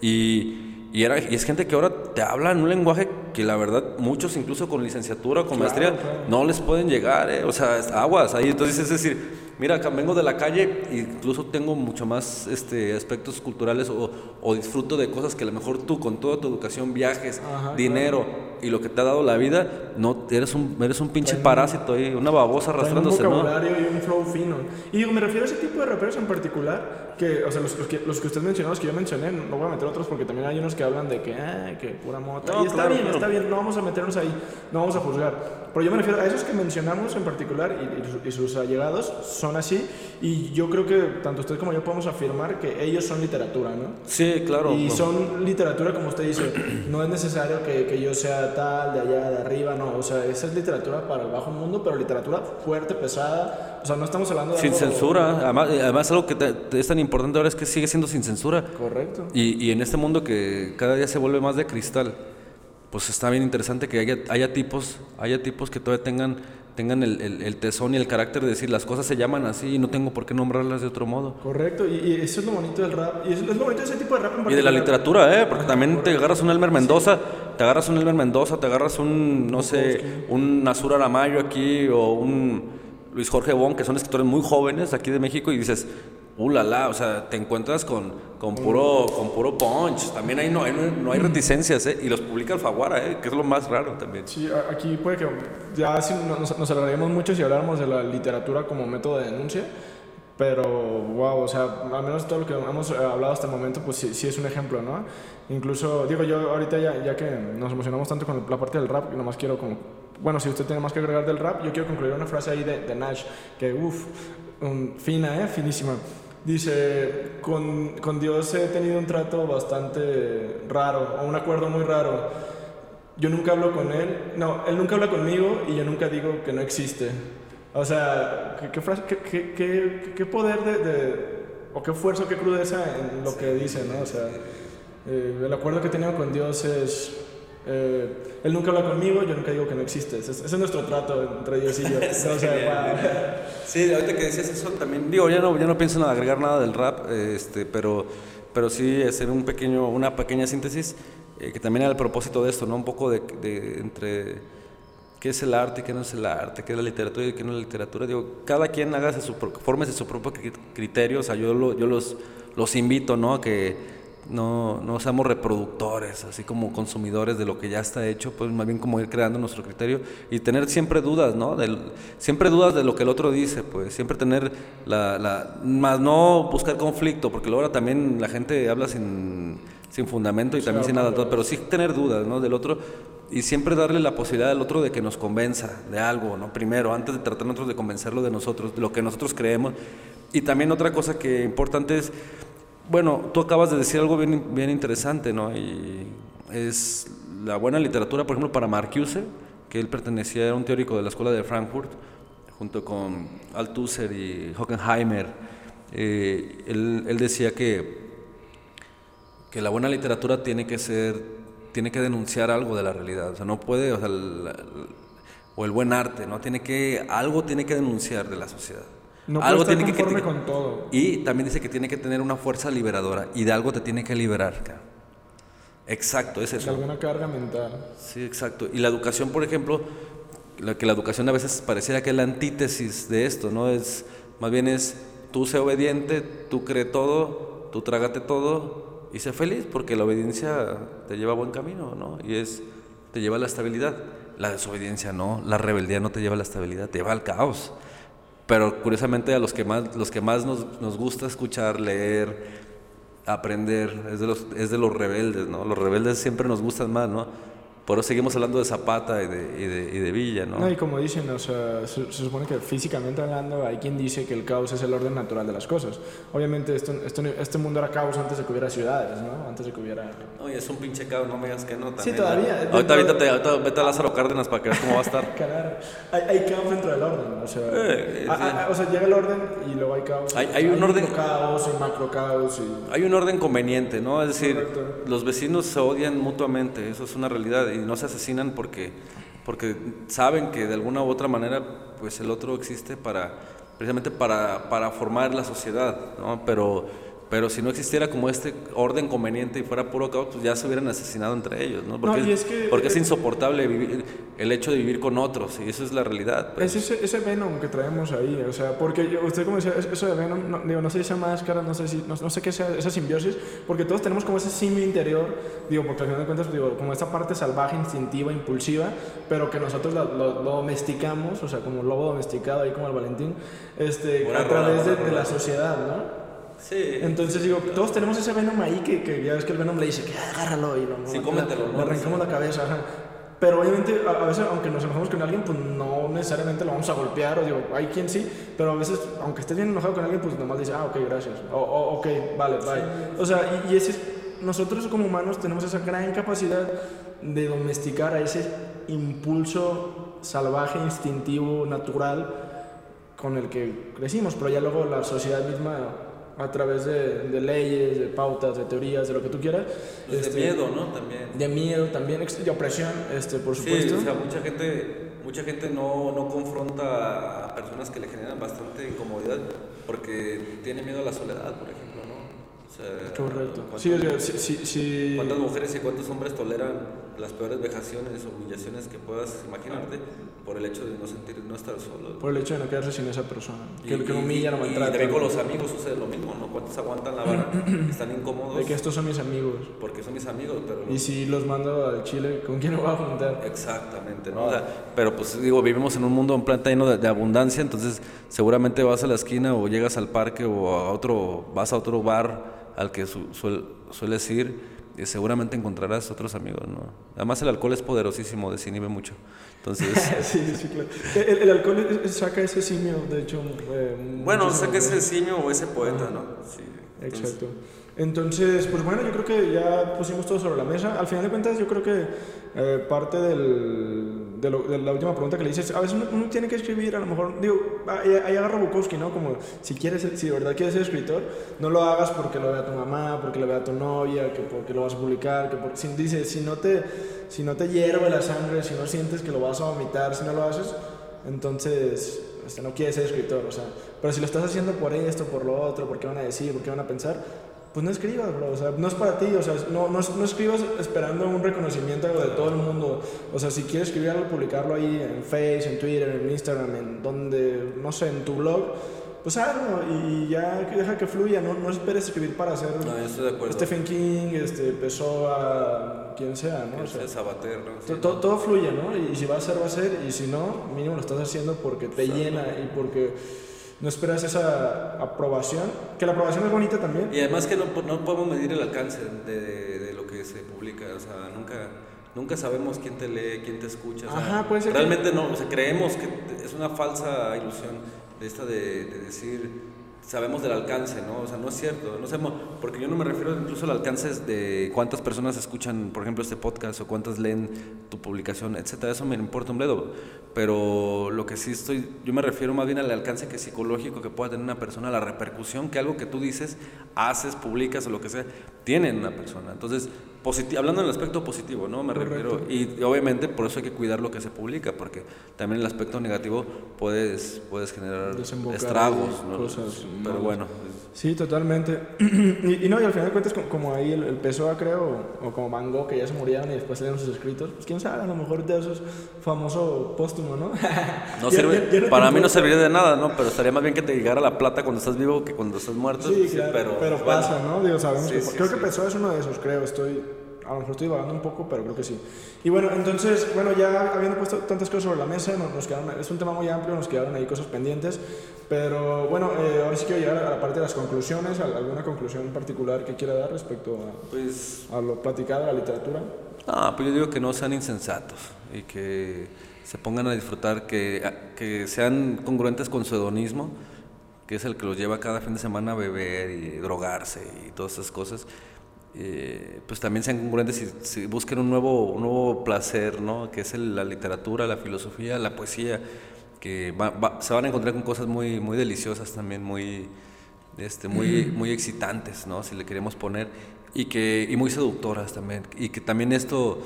y, y, era, y es gente que ahora te habla en un lenguaje que la verdad muchos incluso con licenciatura o con maestría no les pueden llegar, ¿eh? o sea, aguas ahí. Entonces es decir, mira, vengo de la calle incluso tengo mucho más este, aspectos culturales o, o, disfruto de cosas que a lo mejor tú con toda tu educación, viajes, dinero y lo que te ha dado la vida, no eres un, eres un pinche parásito ahí, una babosa arrastrándose. Un vocabulario y un flow fino. Y digo, me refiero a ese tipo de raperos en particular, que, o sea, los, que, los que usted mencionó, los que yo mencioné, no voy a meter otros porque también hay unos que hablan de que, ah, que pura mota. y está bien, está bien, no vamos a meternos ahí, no vamos a juzgar. Pero yo me refiero a esos que mencionamos en particular y, y sus allegados son así. Y yo creo que tanto usted como yo podemos afirmar que ellos son literatura, ¿no? Sí, claro. Y son literatura, como usted dice, no es necesario que, que, yo sea tal, de allá, de arriba, no. O sea, esa es literatura para el bajo mundo, pero literatura fuerte, pesada. O sea, no estamos hablando de. Sin censura. Además, además, algo que es tan importante ahora es que sigue siendo sin censura. Correcto. Y, y en este mundo que cada día se vuelve más de cristal pues está bien interesante que haya, haya tipos, haya tipos que todavía tengan, tengan el, el, tesón y el carácter de decir las cosas se llaman así y no tengo por qué nombrarlas de otro modo. Correcto, y, eso es lo bonito del rap, y es, lo bonito de ese tipo de rap en Y de la literatura, ¿eh? Porque también te agarras un Elmer Mendoza, te agarras un Elmer Mendoza, te agarras un, no sé, un Nazur Aramayo aquí o un... Luis Jorge Bon, que son escritores muy jóvenes aquí de México, y dices, uh, la, o sea, te encuentras con, con, puro, con puro punch. También ahí no, hay, no hay reticencias, ¿eh? Y los publica Alfaguara, ¿eh? Que es lo más raro también. Sí, aquí puede que ya nos, nos mucho si habláramos de la literatura como método de denuncia. Pero, wow, o sea, al menos todo lo que hemos hablado hasta el momento, pues sí, sí es un ejemplo, ¿no? Incluso, digo, yo ahorita ya, ya que nos emocionamos tanto con la parte del rap, nomás quiero como, bueno, si usted tiene más que agregar del rap, yo quiero concluir una frase ahí de, de Nash, que, uff, fina, ¿eh? Finísima. Dice, con, con, Dios he tenido un trato bastante raro, o un acuerdo muy raro. Yo nunca hablo con Él, no, Él nunca habla conmigo y yo nunca digo que no existe. O sea, ¿qué, qué, qué, qué poder de, de, o qué fuerza, qué crudeza en lo que dice, ¿no? O sea, eh, el acuerdo que he tenido con Dios es eh, él nunca habla conmigo, yo nunca digo que no existe. Ese, es nuestro trato entre Dios y yo. sí, ahorita que decías eso también, digo, ya no, ya no pienso en agregar nada del rap, este, pero, pero sí hacer un pequeño, una pequeña síntesis, eh, que también era el propósito de esto, ¿no? Un poco de, de, entre qué es el arte, qué no es el arte, qué es la literatura y qué no es la literatura. Digo, cada quien haga su, forme su propio criterio, o sea, yo, lo, yo los, los invito, ¿no? A que no, no seamos reproductores, así como consumidores de lo que ya está hecho, pues más bien como ir creando nuestro criterio y tener siempre dudas, ¿no? siempre dudas de lo que el otro dice, pues siempre tener la, la más no buscar conflicto, porque luego también la gente habla sin, sin fundamento y también sin nada, pero sí tener dudas, ¿no? Del otro y siempre darle la posibilidad al otro de que nos convenza de algo, ¿no? Primero, antes de tratar nosotros de convencerlo de nosotros, de lo que nosotros creemos. Y también otra cosa que importante es bueno, tú acabas de decir algo bien, interesante, ¿no? Y es la buena literatura, por ejemplo, para Marcuse, que él pertenecía, era un teórico de la escuela de Frankfurt, junto con Althusser y Hockenheimer. Eh, él, decía que, que la buena literatura tiene que ser, tiene que denunciar algo de la realidad, o sea, no puede, sea, o el buen arte, ¿no? Tiene que, algo tiene que denunciar de la sociedad. No algo tiene que, con todo. Y también dice que tiene que tener una fuerza liberadora y de algo te tiene que liberar. Exacto, es eso. De alguna carga mental. Sí, exacto. Y la educación, por ejemplo, la que la educación a veces pareciera que es la antítesis de esto, ¿no? Es más bien es tú sé obediente, tú cree todo, tú trágate todo y sé feliz porque la obediencia te lleva a buen camino, ¿no? Y es te lleva a la estabilidad. La desobediencia no, la rebeldía no te lleva a la estabilidad, te lleva al caos. Pero curiosamente a los que más, los que más nos, nos gusta escuchar, leer, aprender, es de, los, es de los rebeldes, ¿no? Los rebeldes siempre nos gustan más, ¿no? Por eso seguimos hablando de Zapata y de, y de, y de Villa, ¿no? ¿no? Y como dicen, o sea, se, supone que físicamente hablando hay quien dice que el caos es el orden natural de las cosas. Obviamente esto, esto, este mundo era caos antes de que hubiera ciudades, ¿no? Antes de que hubiera... Oye, es un pinche caos, no me digas que no. También, sí, todavía. Ahorita, ahorita, vete a Lázaro Cárdenas para que veas cómo va a estar. claro. Hay, hay, caos dentro del orden, o sea... Eh, o sea, llega el orden y luego hay caos. Hay, hay un orden... caos y macro caos y... Hay un orden conveniente, ¿no? Es decir, los vecinos se odian mutuamente, eso es una realidad y no se asesinan porque, porque saben que de alguna u otra manera pues el otro existe para precisamente para, para formar la sociedad, ¿no? Pero, Pero si no existiera como este orden conveniente y fuera puro caos, pues ya se hubieran asesinado entre ellos, ¿no? Porque, No, es que- porque es insoportable vivir, el hecho de vivir con otros, y eso es la realidad. pues. Es ese, ese Venom que traemos ahí, o sea, porque yo- usted como decía, es- eso de Venom, no, digo, no sé si sea máscara, no sé si, no, no sé qué sea esa simbiosis, porque todos tenemos como ese simio interior, digo, porque al final de cuentas, digo, como esa parte salvaje, instintiva, impulsiva, pero que nosotros lo, lo- lo domesticamos, o sea, como lobo domesticado ahí como el Valentín, este, Buena a través de, de la sociedad, ¿no? Sí. Entonces digo, todos tenemos ese Venom ahí que, que ya ves que el Venom le dice que "Ah, agárralo y lo, Sí, le- cómetelo, le ¿no? arrancamos la cabeza. ajá. Pero obviamente a, a veces aunque nos enojemos con alguien, pues no necesariamente lo vamos a golpear o digo, hay quien sí, pero a veces aunque estés bien enojado con alguien, pues nomás dice, ah, ok, gracias, o, o, ok, vale, bye. O sea, y, y ese es- nosotros como humanos tenemos esa gran capacidad de domesticar a ese impulso salvaje, instintivo, natural con el que crecimos, pero ya luego la sociedad misma, a través de, de leyes, de pautas, de teorías, de lo que tú quieras, Pues este, de miedo, ¿no? También. de miedo también, de opresión, este, por supuesto. Sí, o sea, mucha gente, mucha gente no, no confronta a personas que le generan bastante incomodidad porque tiene miedo a la soledad, por ejemplo, ¿no? O sea, Correcto. ¿cuántas- Sí, o sea, sí, sí, sí. ¿Cuántas mujeres y cuántos hombres toleran las peores vejaciones o humillaciones que puedas imaginarte por el hecho de no sentir, no estar solo? por el hecho de no quedarse sin esa persona, que, Y- que lo y- humilla, y maltrata. también con los amigos sucede lo mismo, ¿no? ¿Cuántos aguantan la vara? Están incómodos De que estos son mis amigos. porque son mis amigos, pero... Y si los mando al Chile, ¿con quién lo voy a juntar? Exactamente, ¿no? O sea, pero pues digo, vivimos en un mundo, un planeta lleno de, de abundancia, entonces seguramente vas a la esquina o llegas al parque o a otro, vas a otro bar al que su- suel- sueles ir y seguramente encontrarás otros amigos, ¿no? Además el alcohol es poderosísimo, desinhibe mucho. Entonces, sí, sí, claro. El, el alcohol es- saca ese simio, de hecho. eh, bueno, ¿no? ese simio o ese poeta, ¿no? Sí. entonces- Exacto. Entonces, pues bueno, yo creo que ya pusimos todo sobre la mesa. Al final de cuentas, yo creo que eh, parte del, de, lo- de la última pregunta que le dices, a veces uno, uno tiene que escribir, a lo mejor, digo, ahí, agarra Bukowski, ¿no? Como si quieres, si de verdad quieres ser escritor, no lo hagas porque lo vea tu mamá, porque lo vea tu novia, que porque lo vas a publicar, que porque, si, dice, si no te, si no te hierve la sangre, si no sientes que lo vas a vomitar, si no lo haces, entonces este, no quieres ser escritor, o sea, pero si lo estás haciendo por esto, por lo otro, por qué van a decir, por qué van a pensar, pues no escribas, bro, o sea, no es para ti, o sea, no, no, no escribas esperando un reconocimiento de todo el mundo, o sea, si quieres escribir algo, publicarlo ahí en Facebook, en Twitter, en Instagram, en donde, no sé, en tu blog, pues hazlo y ya deja que fluya, no, no esperes escribir para hacer No, estoy de acuerdo. Stephen King, este, Pessoa, quien sea, ¿no? O sea, Sabater, ¿no? Sí. to- to- todo fluye, ¿no? Y si va a ser, va a ser, y si no, mínimo lo estás haciendo porque te llena y porque no esperas esa aprobación, que la aprobación es bonita también. Y además que no, no podemos medir el alcance de, de- de lo que se publica, o sea, nunca, nunca sabemos quién te lee, quién te escucha. o sea, Ajá, puede ser que- Realmente no, o sea, creemos que es una falsa ilusión de esta de, de decir, sabemos del alcance, ¿no? O sea, no es cierto, no sabemos, porque yo no me refiero incluso al alcance de cuántas personas escuchan, por ejemplo, este podcast o cuántas leen tu publicación, etcétera, eso me importa un bledo, pero lo que sí estoy, yo me refiero más bien al alcance que psicológico que pueda tener una persona, la repercusión que algo que tú dices, haces, publicas o lo que sea, tiene en una persona. Entonces, hablando en el aspecto positivo, ¿no? Me refiero, y obviamente por eso hay que cuidar lo que se publica, porque también el aspecto negativo puedes, puedes generar Desembocar estragos, ¿no? cosas Pero malas. bueno, Sí, totalmente. y, y no, y al final de cuentas, como, como ahí el, el Pessoa, creo, o, o como Van Gogh, que ya se murieron y después salieron sus escritos, pues quién sabe, a lo mejor de esos famoso póstumo, ¿no? no sirve, ya- ya no para te mí no serviría de nada, ¿no? Pero estaría más bien que te llegara la plata cuando estás vivo que cuando estás muerto. Sí, claro, pero, pero, bueno. pasa, ¿no? Digo, sabemos Sí, que, sí, creo sí. que Pessoa es uno de esos, creo, estoy, a lo mejor estoy divagando un poco, pero creo que sí. Y bueno, entonces, bueno, ya habiendo puesto tantas cosas sobre la mesa, nos, nos quedaron, es un tema muy amplio, nos quedaron ahí cosas pendientes, pero bueno, eh, ahora sí quiero llegar a la parte de las conclusiones, ¿Al- alguna conclusión particular que quiera dar respecto Pues a, a lo platicado, a la literatura. No, pues yo digo que no sean insensatos y que se pongan a disfrutar, que, que sean congruentes con su hedonismo, que es el que los lleva cada fin de semana a beber y drogarse y todas esas cosas. Eh, pues también sean congruentes y, si busquen un nuevo, un nuevo placer, ¿no? que es el- la literatura, la filosofía, la poesía, que va- va- se van a encontrar con cosas muy, muy deliciosas también, muy, este, muy, muy excitantes, ¿no? Si le queremos poner, y, que, y muy seductoras también. Y que también esto,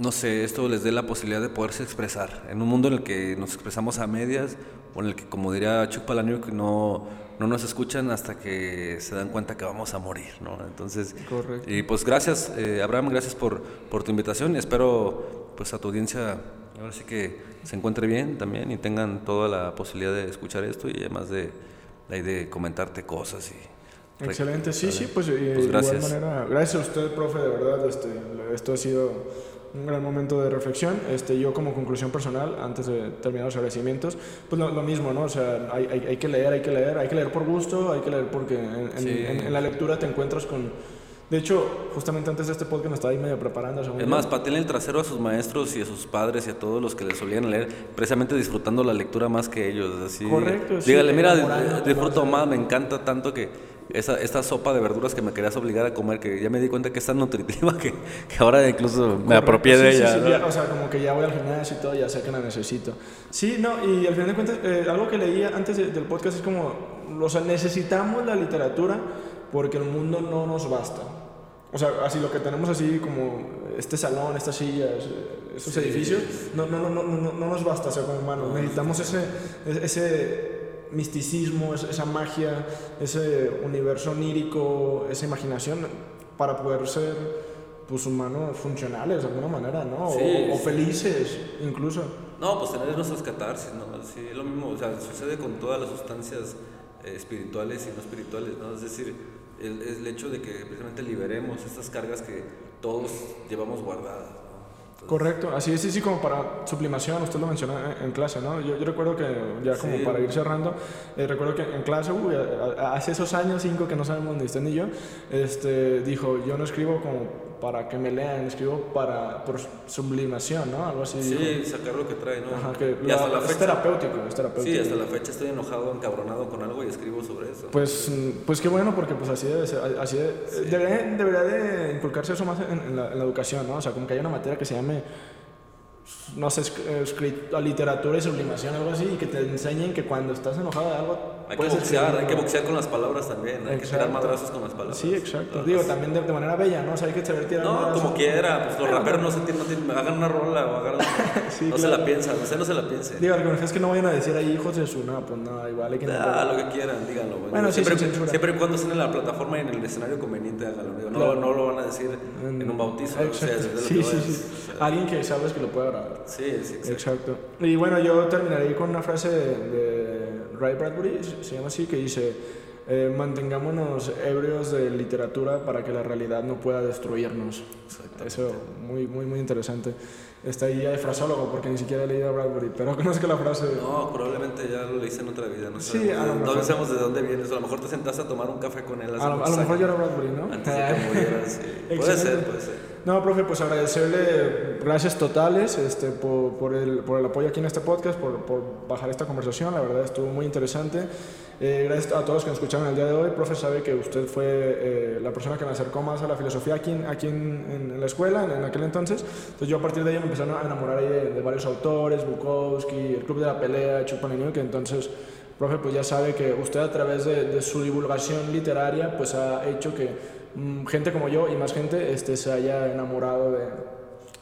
no sé, esto les dé la posibilidad de poderse expresar. En un mundo en el que nos expresamos a medias, o en el que, como diría Chuck Palahniuk, no, no nos escuchan hasta que se dan cuenta que vamos a morir, ¿no? Entonces, Correcto. y pues gracias, eh, Abraham, gracias por, por tu invitación espero pues a tu audiencia ahora sí que se encuentre bien también y tengan toda la posibilidad de escuchar esto y además de, de, de comentarte cosas y Excelente, sí, sí, pues, eh, Pues de gracias. igual manera, gracias a usted, profe, de verdad, este, esto ha sido un gran momento de reflexión. Este, yo como conclusión personal, antes de terminar los agradecimientos, pues lo, lo mismo, ¿no? O sea, hay, hay, hay que leer, hay que leer, hay que leer por gusto, hay que leer porque en, Sí. en- en la lectura te encuentras con... De hecho, justamente antes de este podcast me estaba ahí medio preparando. según Es más, pateen el trasero a sus maestros y a sus padres y a todos los que les solían leer, precisamente disfrutando la lectura más que ellos. Así, Correcto, sí, Dígale, mira, enamorándote disfruto más, me encanta tanto que esa, esta sopa de verduras que me querías obligar a comer, que ya me di cuenta que es tan nutritiva que, que ahora incluso me Correcto, apropié de sí, sí, ella. sí, ¿no? ya, o sea, como que ya voy al gimnasio y todo, ya sé que la necesito. Sí, no, y al final de cuentas, eh, algo que leía antes de- del podcast es como, o sea, necesitamos la literatura porque el mundo no nos basta. O sea, así lo que tenemos así como este salón, estas sillas, estos Sí. edificios, no, no, no, no, no, no nos basta ser como humanos. Necesitamos ese, ese misticismo, es- esa magia, ese universo onírico, esa imaginación para poder ser pues humanos funcionales de alguna manera, ¿no? O- Sí, o, felices incluso. No, pues tener nuestras catarsis, ¿no? Sí, es lo mismo, o sea, sucede con todas las sustancias eh, espirituales y no espirituales, ¿no? Es decir, el, es el hecho de que precisamente liberemos estas cargas que todos llevamos guardadas, Correcto, así es, sí, sí, como para sublimación, usted lo mencionó en, en clase, ¿no? Yo, yo recuerdo que, ya como Sí. para ir cerrando, eh, recuerdo que en clase, uy, hace esos años, cinco que no sabemos ni usted ni yo, este, dijo, yo no escribo como para que me lean, escribo para, por sublimación, ¿no? Algo así. Sí, sacar lo que trae, ¿no? Ajá, que y hasta la- la es fecha. terapéutico, es terapéutico. Sí, hasta la fecha estoy enojado, encabronado con algo y escribo sobre eso. Pues, pues qué bueno, porque pues así debe ser, así de- debería, debería de inculcarse eso más en, en la, en la educación, ¿no? O sea, como que haya una materia que se llame, no sé, eh, literatura y sublimación, algo así, y que te enseñen que cuando estás enojado de algo, hay que boxear, escribirlo. hay que boxear con las palabras también, hay que tirar Exacto. madrazos con las palabras. Sí, exacto. Digo, también de, de manera bella, ¿no? O sea, hay que saber tirar No, madrazos. como quiera, pues los Bueno, raperos no se tienen, no hagan una rola o hagan Sí, no se claro. la piensan, usted no se la piense. Digo, lo que es que no vayan a decir ahí hijos de su, no, pues no, igual hay que... Ah, lo que quieran, díganlo. Bueno, sí, siempre, censura. siempre y cuando estén en la plataforma y en el escenario conveniente, háganlo. Digo, no, Claro. no lo van a decir en un bautizo. o sea, Exacto. Sí, sí, sí. Alguien que sabes que lo pueda grabar. Sí, sí, exacto. Exacto. Y bueno, yo terminaré con una frase de, de Ray Bradbury, se llama así, que dice, eh, mantengámonos ebrios de literatura para que la realidad no pueda destruirnos. Eso, muy, muy, muy interesante. Está ahí ya de frasólogo, porque ni siquiera he leído a Bradbury, pero conozco la frase. No, probablemente ya lo leíste en otra vida. No Sí, sabemos, a lo de- no mejor. sabemos de dónde vienes. A lo mejor te sentaste a tomar un café con él A lo, a lo mejor yo era Bradbury, ¿no? Antes de que murieras. sí. Puede ser, puede ser. No, profe, pues agradecerle gracias totales este, por, por, el, por el apoyo aquí en este podcast, por, por bajar esta conversación, la verdad estuvo muy interesante. Eh, gracias a todos que nos escucharon el día de hoy. Profe, sabe que usted fue eh, la persona que me acercó más a la filosofía aquí, en- aquí en, en la escuela, en, en aquel entonces. Entonces yo a partir de ahí me empecé a enamorar de, de varios autores, Bukowski, el Club de la Pelea, que entonces... Profe, pues ya sabe que usted a través de, de su divulgación literaria, pues ha hecho que mm, gente como yo y más gente este, se haya enamorado de,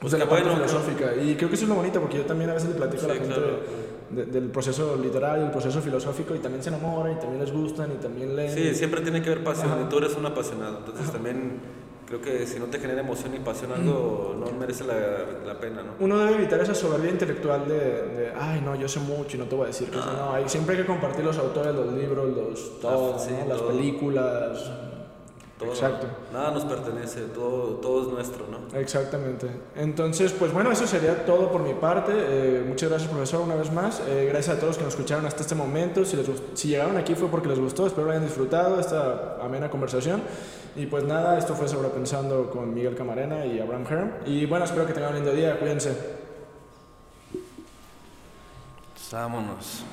pues, de la parte bueno, filosófica. Y creo que eso es lo bonito, porque yo también a veces le platico a la Sí, gente claro. de- de- del proceso literario, el proceso filosófico, y también se enamoran, y también les gustan, y también leen. Sí, siempre tiene que haber pasión. Ajá. Y tú eres un apasionado. Entonces también creo que si no te genera emoción y pasión algo, no merece la, la pena, ¿no? Uno debe evitar esa soberbia intelectual de, de, ay, no, yo sé mucho y no te voy a decir que sé". no. hay, siempre hay que compartir los autores, los libros, los, todo, sí, ¿no? las todo. películas. Todo, Exacto. Nada nos pertenece, todo, todo es nuestro, ¿no? Exactamente. Entonces, pues bueno, eso sería todo por mi parte. Eh, muchas gracias, profesor, una vez más. Eh, gracias a todos que nos escucharon hasta este momento. Si, les si llegaron aquí fue porque les gustó. Espero lo hayan disfrutado esta amena conversación. Y pues nada, esto fue Sobrepensando con Miguel Camarena y Abraham Herm. Y bueno, espero que tengan un lindo día. Cuídense. Vámonos.